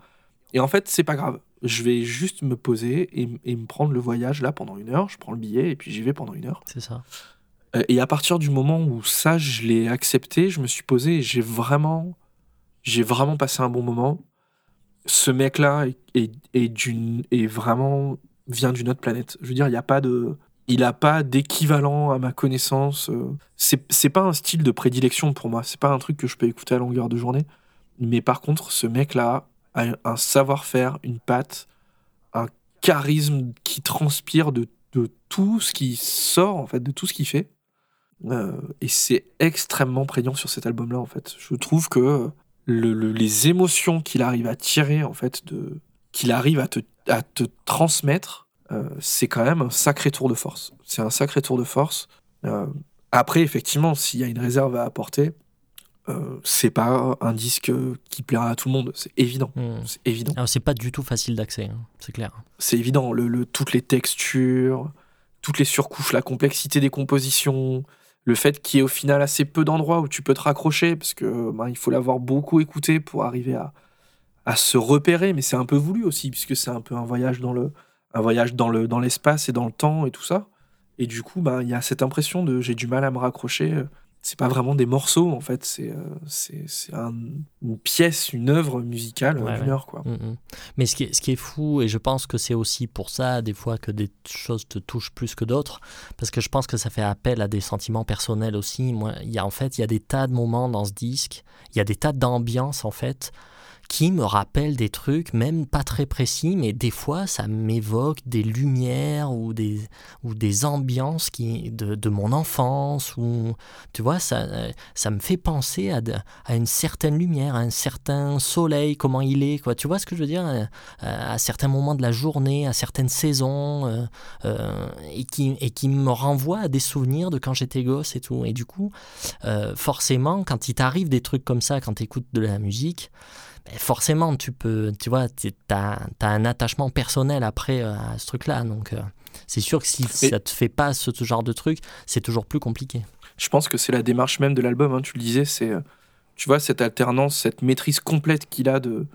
Et en fait c'est pas grave. Je vais juste me poser et, et me prendre le voyage là pendant une heure. Je prends le billet et puis j'y vais pendant une heure. C'est ça. euh, Et à partir du moment où ça, je l'ai accepté, je me suis posé et j'ai vraiment, j'ai vraiment passé un bon moment. Ce mec-là est, vraiment vient d'une autre planète. Je veux dire, il n'y a pas de, il a pas d'équivalent à ma connaissance. euh, C'est, c'est pas un style de prédilection pour moi. C'est pas un truc que je peux écouter à longueur de journée. Mais par contre, ce mec-là a un- savoir-faire, une patte, un charisme qui transpire de, de tout ce qui sort en fait, de tout ce qu'il fait. Euh, et c'est extrêmement prégnant sur cet album-là, en fait. Je trouve que le- le- les émotions qu'il arrive à tirer, en fait, de, qu'il arrive à te, à te transmettre, euh, c'est quand même un sacré tour de force. C'est un sacré tour de force. Euh, après, effectivement, s'il y a une réserve à apporter, euh, c'est pas un disque qui plaira à tout le monde. C'est évident. Hmm. C'est évident. Alors, c'est pas du tout facile d'accès, hein, c'est clair. C'est évident. Le, le- toutes les textures, toutes les surcouches, la complexité des compositions, le fait qu'il y ait au final assez peu d'endroits où tu peux te raccrocher, parce que ben, il faut l'avoir beaucoup écouté pour arriver à, à se repérer, mais c'est un peu voulu aussi, puisque c'est un peu un voyage dans le, un voyage dans le, dans l'espace et dans le temps et tout ça. Et du coup, ben, il y a cette impression de j'ai du mal à me raccrocher. C'est pas vraiment des morceaux, en fait, c'est euh, c'est un- une pièce, une œuvre musicale Ouais, d'une ouais. heure, quoi. Mm, mm. Mais ce qui, est, ce qui est fou, et je pense que c'est aussi pour ça, des fois, que des choses te touchent plus que d'autres, parce que je pense que ça fait appel à des sentiments personnels aussi. Moi, il y a en fait, il y a des tas de moments dans ce disque, il y a des tas d'ambiances, en fait, qui me rappellent des trucs, même pas très précis, mais des fois, ça m'évoque des lumières ou des, ou des ambiances qui, de, de mon enfance, ou, tu vois, ça, ça me fait penser à, à une certaine lumière, à un certain soleil, comment il est, quoi. Tu vois ce que je veux dire? Euh, À certains moments de la journée, à certaines saisons, euh, euh, et, qui, et qui me renvoie à des souvenirs de quand j'étais gosse et tout. Et du coup, forcément, quand il t'arrive des trucs comme ça, quand tu écoutes de la musique, ben, forcément, tu peux, tu vois, tu as, un attachement personnel après euh, à ce truc-là. Donc, euh, c'est sûr que si Et- ça te fait pas ce, ce genre de truc, c'est toujours plus compliqué. Je pense que c'est la démarche même de l'album, hein, tu le disais, c'est, euh, tu vois, cette alternance, cette maîtrise complète qu'il a de,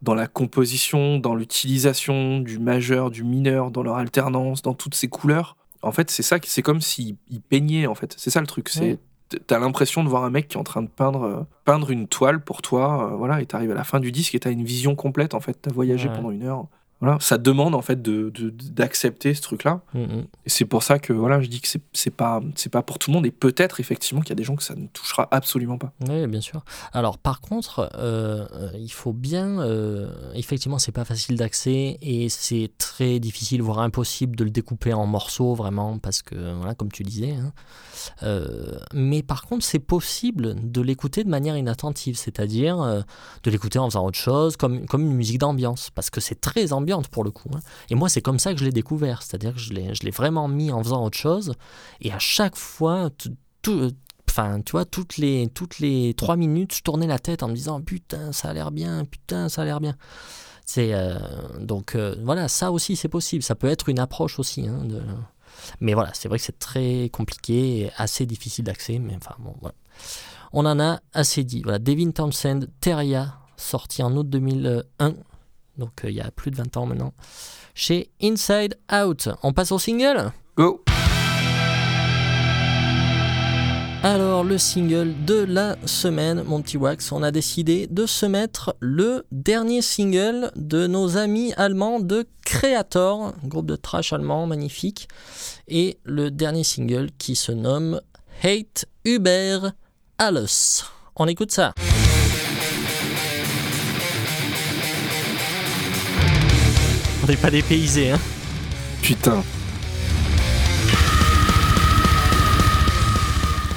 dans la composition, dans l'utilisation du majeur, du mineur, dans leur alternance, dans toutes ces couleurs. En fait, c'est ça, qui- c'est comme s'il il peignait, en fait. C'est ça le truc. C'est, Ouais. T'as l'impression de voir un mec qui est en train de peindre, euh, peindre une toile pour toi, euh, voilà, et t'arrives à la fin du disque et t'as une vision complète, en fait. T'as voyagé Ouais. pendant une heure. Voilà, ça demande, en fait, de, de- d'accepter ce truc-là. Mm, mm. Et c'est pour ça que voilà, je dis que c'est pas c'est pas pour tout le monde et peut-être effectivement qu'il y a des gens que ça ne touchera absolument pas. Oui, bien sûr. Alors, par contre, euh, il faut bien. euh, effectivement, c'est pas facile d'accès et c'est très difficile, voire impossible de le découper en morceaux, vraiment, parce que, voilà, comme tu disais. hein. Euh, mais par contre, c'est possible de l'écouter de manière inattentive, c'est-à-dire euh, de l'écouter en faisant autre chose, comme, comme une musique d'ambiance, parce que c'est très pour le coup. hein. Et moi, c'est comme ça que je l'ai découvert, c'est-à-dire que je l'ai vraiment mis en faisant autre chose, et à chaque fois, tout, enfin, tu vois, toutes les, toutes les trois minutes, je tournais la tête en me disant putain, ça a l'air bien, putain, ça a l'air bien. C'est euh, donc euh, voilà, ça aussi c'est possible. Ça peut être une approche aussi. hein. Mais voilà, c'est vrai que c'est très compliqué, assez difficile d'accès. Mais enfin bon, voilà. On en a assez dit. Voilà, Devin Townsend, Teria, sorti en août 2001. Donc euh, il y a plus de 20 ans maintenant. Chez Inside Out. On passe au single? Go. Alors, le single de la semaine, mon petit Wax, on a décidé de se mettre le dernier single de nos amis allemands de Creator, groupe de trash allemand magnifique, et le dernier single qui se nomme Hate Über Alles. On écoute ça. N'est pas dépaysés, hein Putain.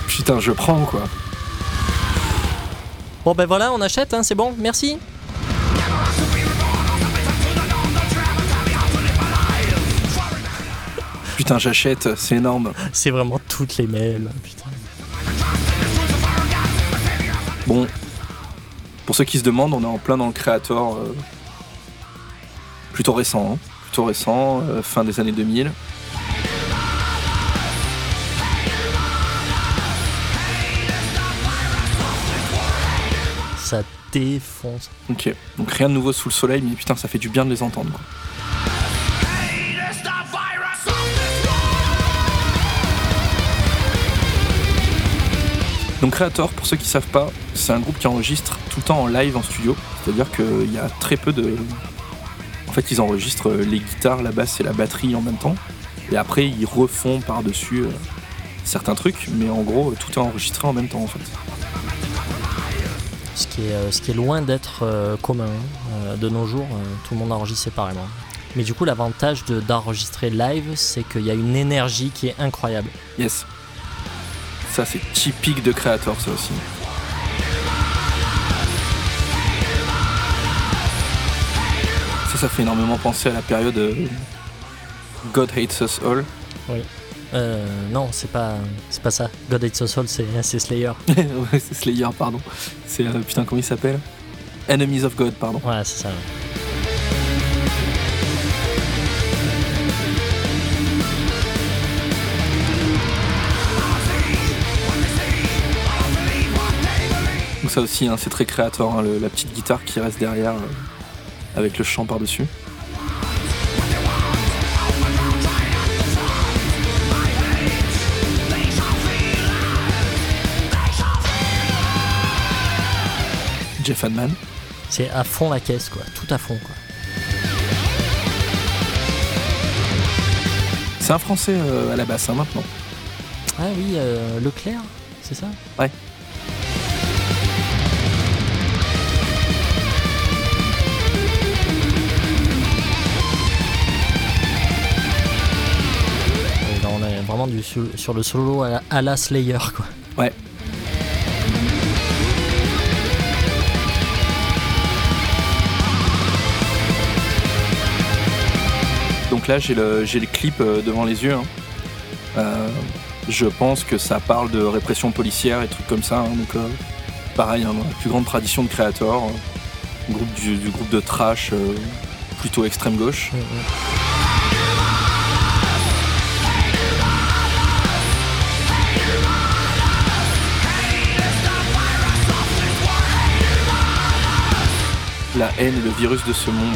Putain, je prends quoi. Bon ben voilà, on achète, hein, c'est bon, merci. Putain, j'achète, c'est énorme. C'est vraiment toutes les mêmes, putain. Bon, pour ceux qui se demandent, on est en plein dans le créateur. euh, plutôt récent, hein. plutôt récent, euh, fin des années 2000. Ça défonce. Ok, donc rien de nouveau sous le soleil, mais putain, ça fait du bien de les entendre. quoi. Donc Creator, pour ceux qui savent pas, c'est un groupe qui enregistre tout le temps en live en studio. C'est-à-dire qu'il y a très peu de... En fait, ils enregistrent les guitares, la basse et la batterie en même temps. Et après, ils refont par-dessus euh, certains trucs. Mais en gros, tout est enregistré en même temps, en fait. Ce qui est, euh, ce qui est loin d'être euh, commun. Euh, de nos jours, euh, tout le monde enregistre séparément. Mais du coup, l'avantage de- d'enregistrer live, c'est qu'il y a une énergie qui est incroyable. Yes. Ça, c'est typique de Creator, ça aussi. Ça, fait énormément penser à la période euh, God Hates Us All. Euh, non, c'est pas, c'est pas ça. God Hates Us All, c'est Slayer. ouais, c'est Slayer, pardon. C'est, euh, putain, comment il s'appelle? Enemies of God, pardon. Ouais, c'est ça. Donc ça aussi, hein, c'est très Creator, hein, le- la petite guitare qui reste derrière euh, avec le chant par-dessus. Jeff Hanman. C'est à fond la caisse, quoi. Tout à fond, quoi. C'est un Français euh, à la basse hein, maintenant. Ah oui, euh, Leclerc, c'est ça? Ouais. Vraiment du, sur, le solo à la, à la Slayer, quoi. Ouais. Donc là, j'ai le, clip euh, devant les yeux. hein. Euh, je pense que ça parle de répression policière et trucs comme ça. hein. donc, euh, pareil, hein, dans la plus grande tradition de Creator, euh, groupe du, du groupe de trash plutôt extrême gauche. Mm, mm. La haine est le virus de ce monde.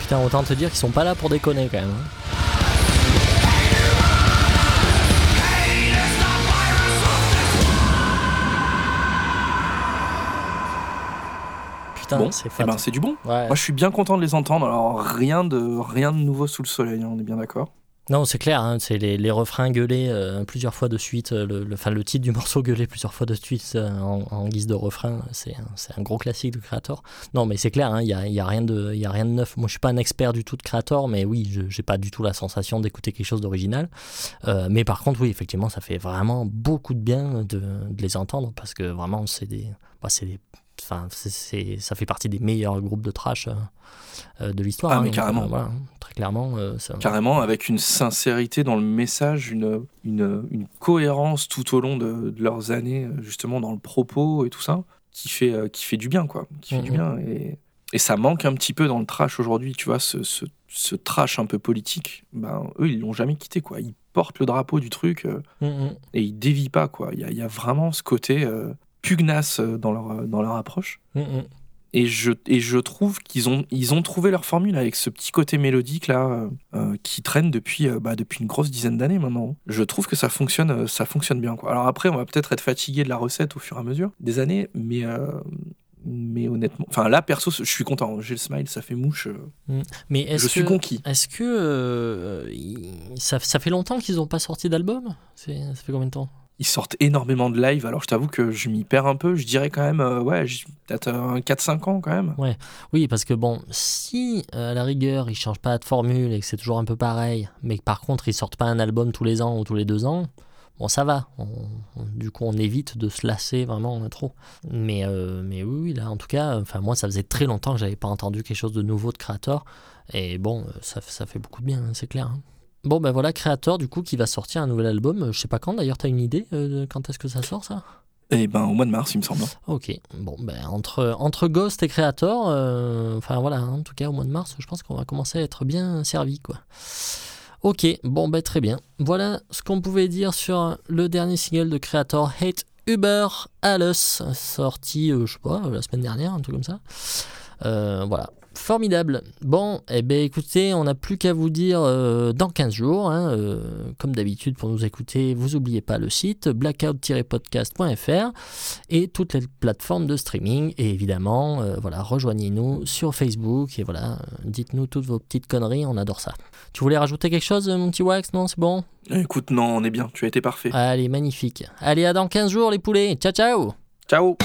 Putain, autant te dire qu'ils sont pas là pour déconner, quand même. Putain, bon, c'est eh ben, c'est du bon. Ouais. Moi, je suis bien content de les entendre. Alors, rien de, rien de nouveau sous le soleil, hein, on est bien d'accord. Non, c'est clair, hein, c'est les, les refrains gueulés euh, plusieurs fois de suite, euh, le, le, enfin, le titre du morceau gueulé plusieurs fois de suite euh, en, en guise de refrain, c'est un, c'est un gros classique de Creator. Non, mais c'est clair, il n'y a, y a, rien de- y a rien de neuf. Moi, je suis pas un expert du tout de Creator, mais oui, je j'ai pas du tout la sensation d'écouter quelque chose d'original. Mais par contre, oui, effectivement, ça fait vraiment beaucoup de bien de, de les entendre parce que vraiment, c'est des. Bah, c'est des Enfin, c'est- ça fait partie des meilleurs groupes de trash euh, euh, de l'histoire. Ah, hein, mais donc, carrément. euh, voilà, très clairement. euh, ça- Carrément, avec une sincérité dans le message, une, une, une cohérence tout au long de, de leurs années, justement dans le propos et tout ça, qui fait, qui fait du bien, quoi. Qui fait du Mhm. bien. Et, et ça manque un petit peu dans le trash aujourd'hui, tu vois, ce, ce, ce trash un peu politique. Ben, eux, ils l'ont jamais quitté, quoi. Ils portent le drapeau du truc euh, Mm, mm. et ils dévient pas, quoi. Il y y a vraiment ce côté pugnace euh, dans leur, dans leur approche. Mm, mm. Et je, et je trouve qu'ils ont, ils ont trouvé leur formule avec ce petit côté mélodique là euh, euh, qui traîne depuis, euh, bah, depuis une grosse dizaine d'années maintenant. Je trouve que ça fonctionne, euh, ça fonctionne bien. Quoi. Alors après, on va peut-être être fatigué de la recette au fur et à mesure des années, mais, euh, mais honnêtement, enfin là perso, je suis content. J'ai le smile, ça fait mouche. euh, Mais est-ce Je suis que, conquis. Est-ce que euh, ça, ça fait longtemps qu'ils n'ont pas sorti d'album? C'est- Ça fait combien de temps? Ils sortent énormément de live. Alors je t'avoue que je m'y perds un peu. Je dirais quand même, euh, ouais, peut-être un 4-5 ans quand même. Oui, parce que bon, si euh, à la rigueur ils changent pas de formule et que c'est toujours un peu pareil, mais que par contre ils sortent pas un album tous les ans ou tous les deux ans, Bon, ça va. Du coup, on évite de se lasser vraiment trop. Mais, euh, mais oui, là, en tout cas, enfin, moi, ça faisait très longtemps que j'avais pas entendu quelque chose de nouveau de Creator. Et bon, ça, ça fait beaucoup de bien, hein, c'est clair. hein. Bon, ben voilà, Creator, du coup, qui va sortir un nouvel album. Euh, Je sais pas quand, d'ailleurs, t'as une idée euh, de quand est-ce que ça sort, ça? Et ben au mois de mars, il me semble. Ok, bon, ben entre, entre Ghost et Creator, euh, enfin voilà, hein, en tout cas au mois de mars, je pense qu'on va commencer à être bien servi, quoi. Ok, bon, ben très bien. Voilà ce qu'on pouvait dire sur le dernier single de Creator, Hate Uber Alice, sorti, euh, je sais pas, la semaine dernière, un truc comme ça. Euh, voilà. Formidable. Bon, eh ben écoutez, on n'a plus qu'à vous dire euh, dans 15 jours. hein, euh, comme d'habitude, pour nous écouter, vous n'oubliez pas le site blackout-podcast.fr et toutes les plateformes de streaming. Et évidemment, euh, voilà, rejoignez-nous sur Facebook et voilà, dites-nous toutes vos petites conneries, on adore ça. Tu voulais rajouter quelque chose, mon petit Wax? Non, c'est bon? Écoute, non, on est bien, tu as été parfait. Allez, magnifique. Allez, à dans 15 jours, les poulets. Ciao, ciao Ciao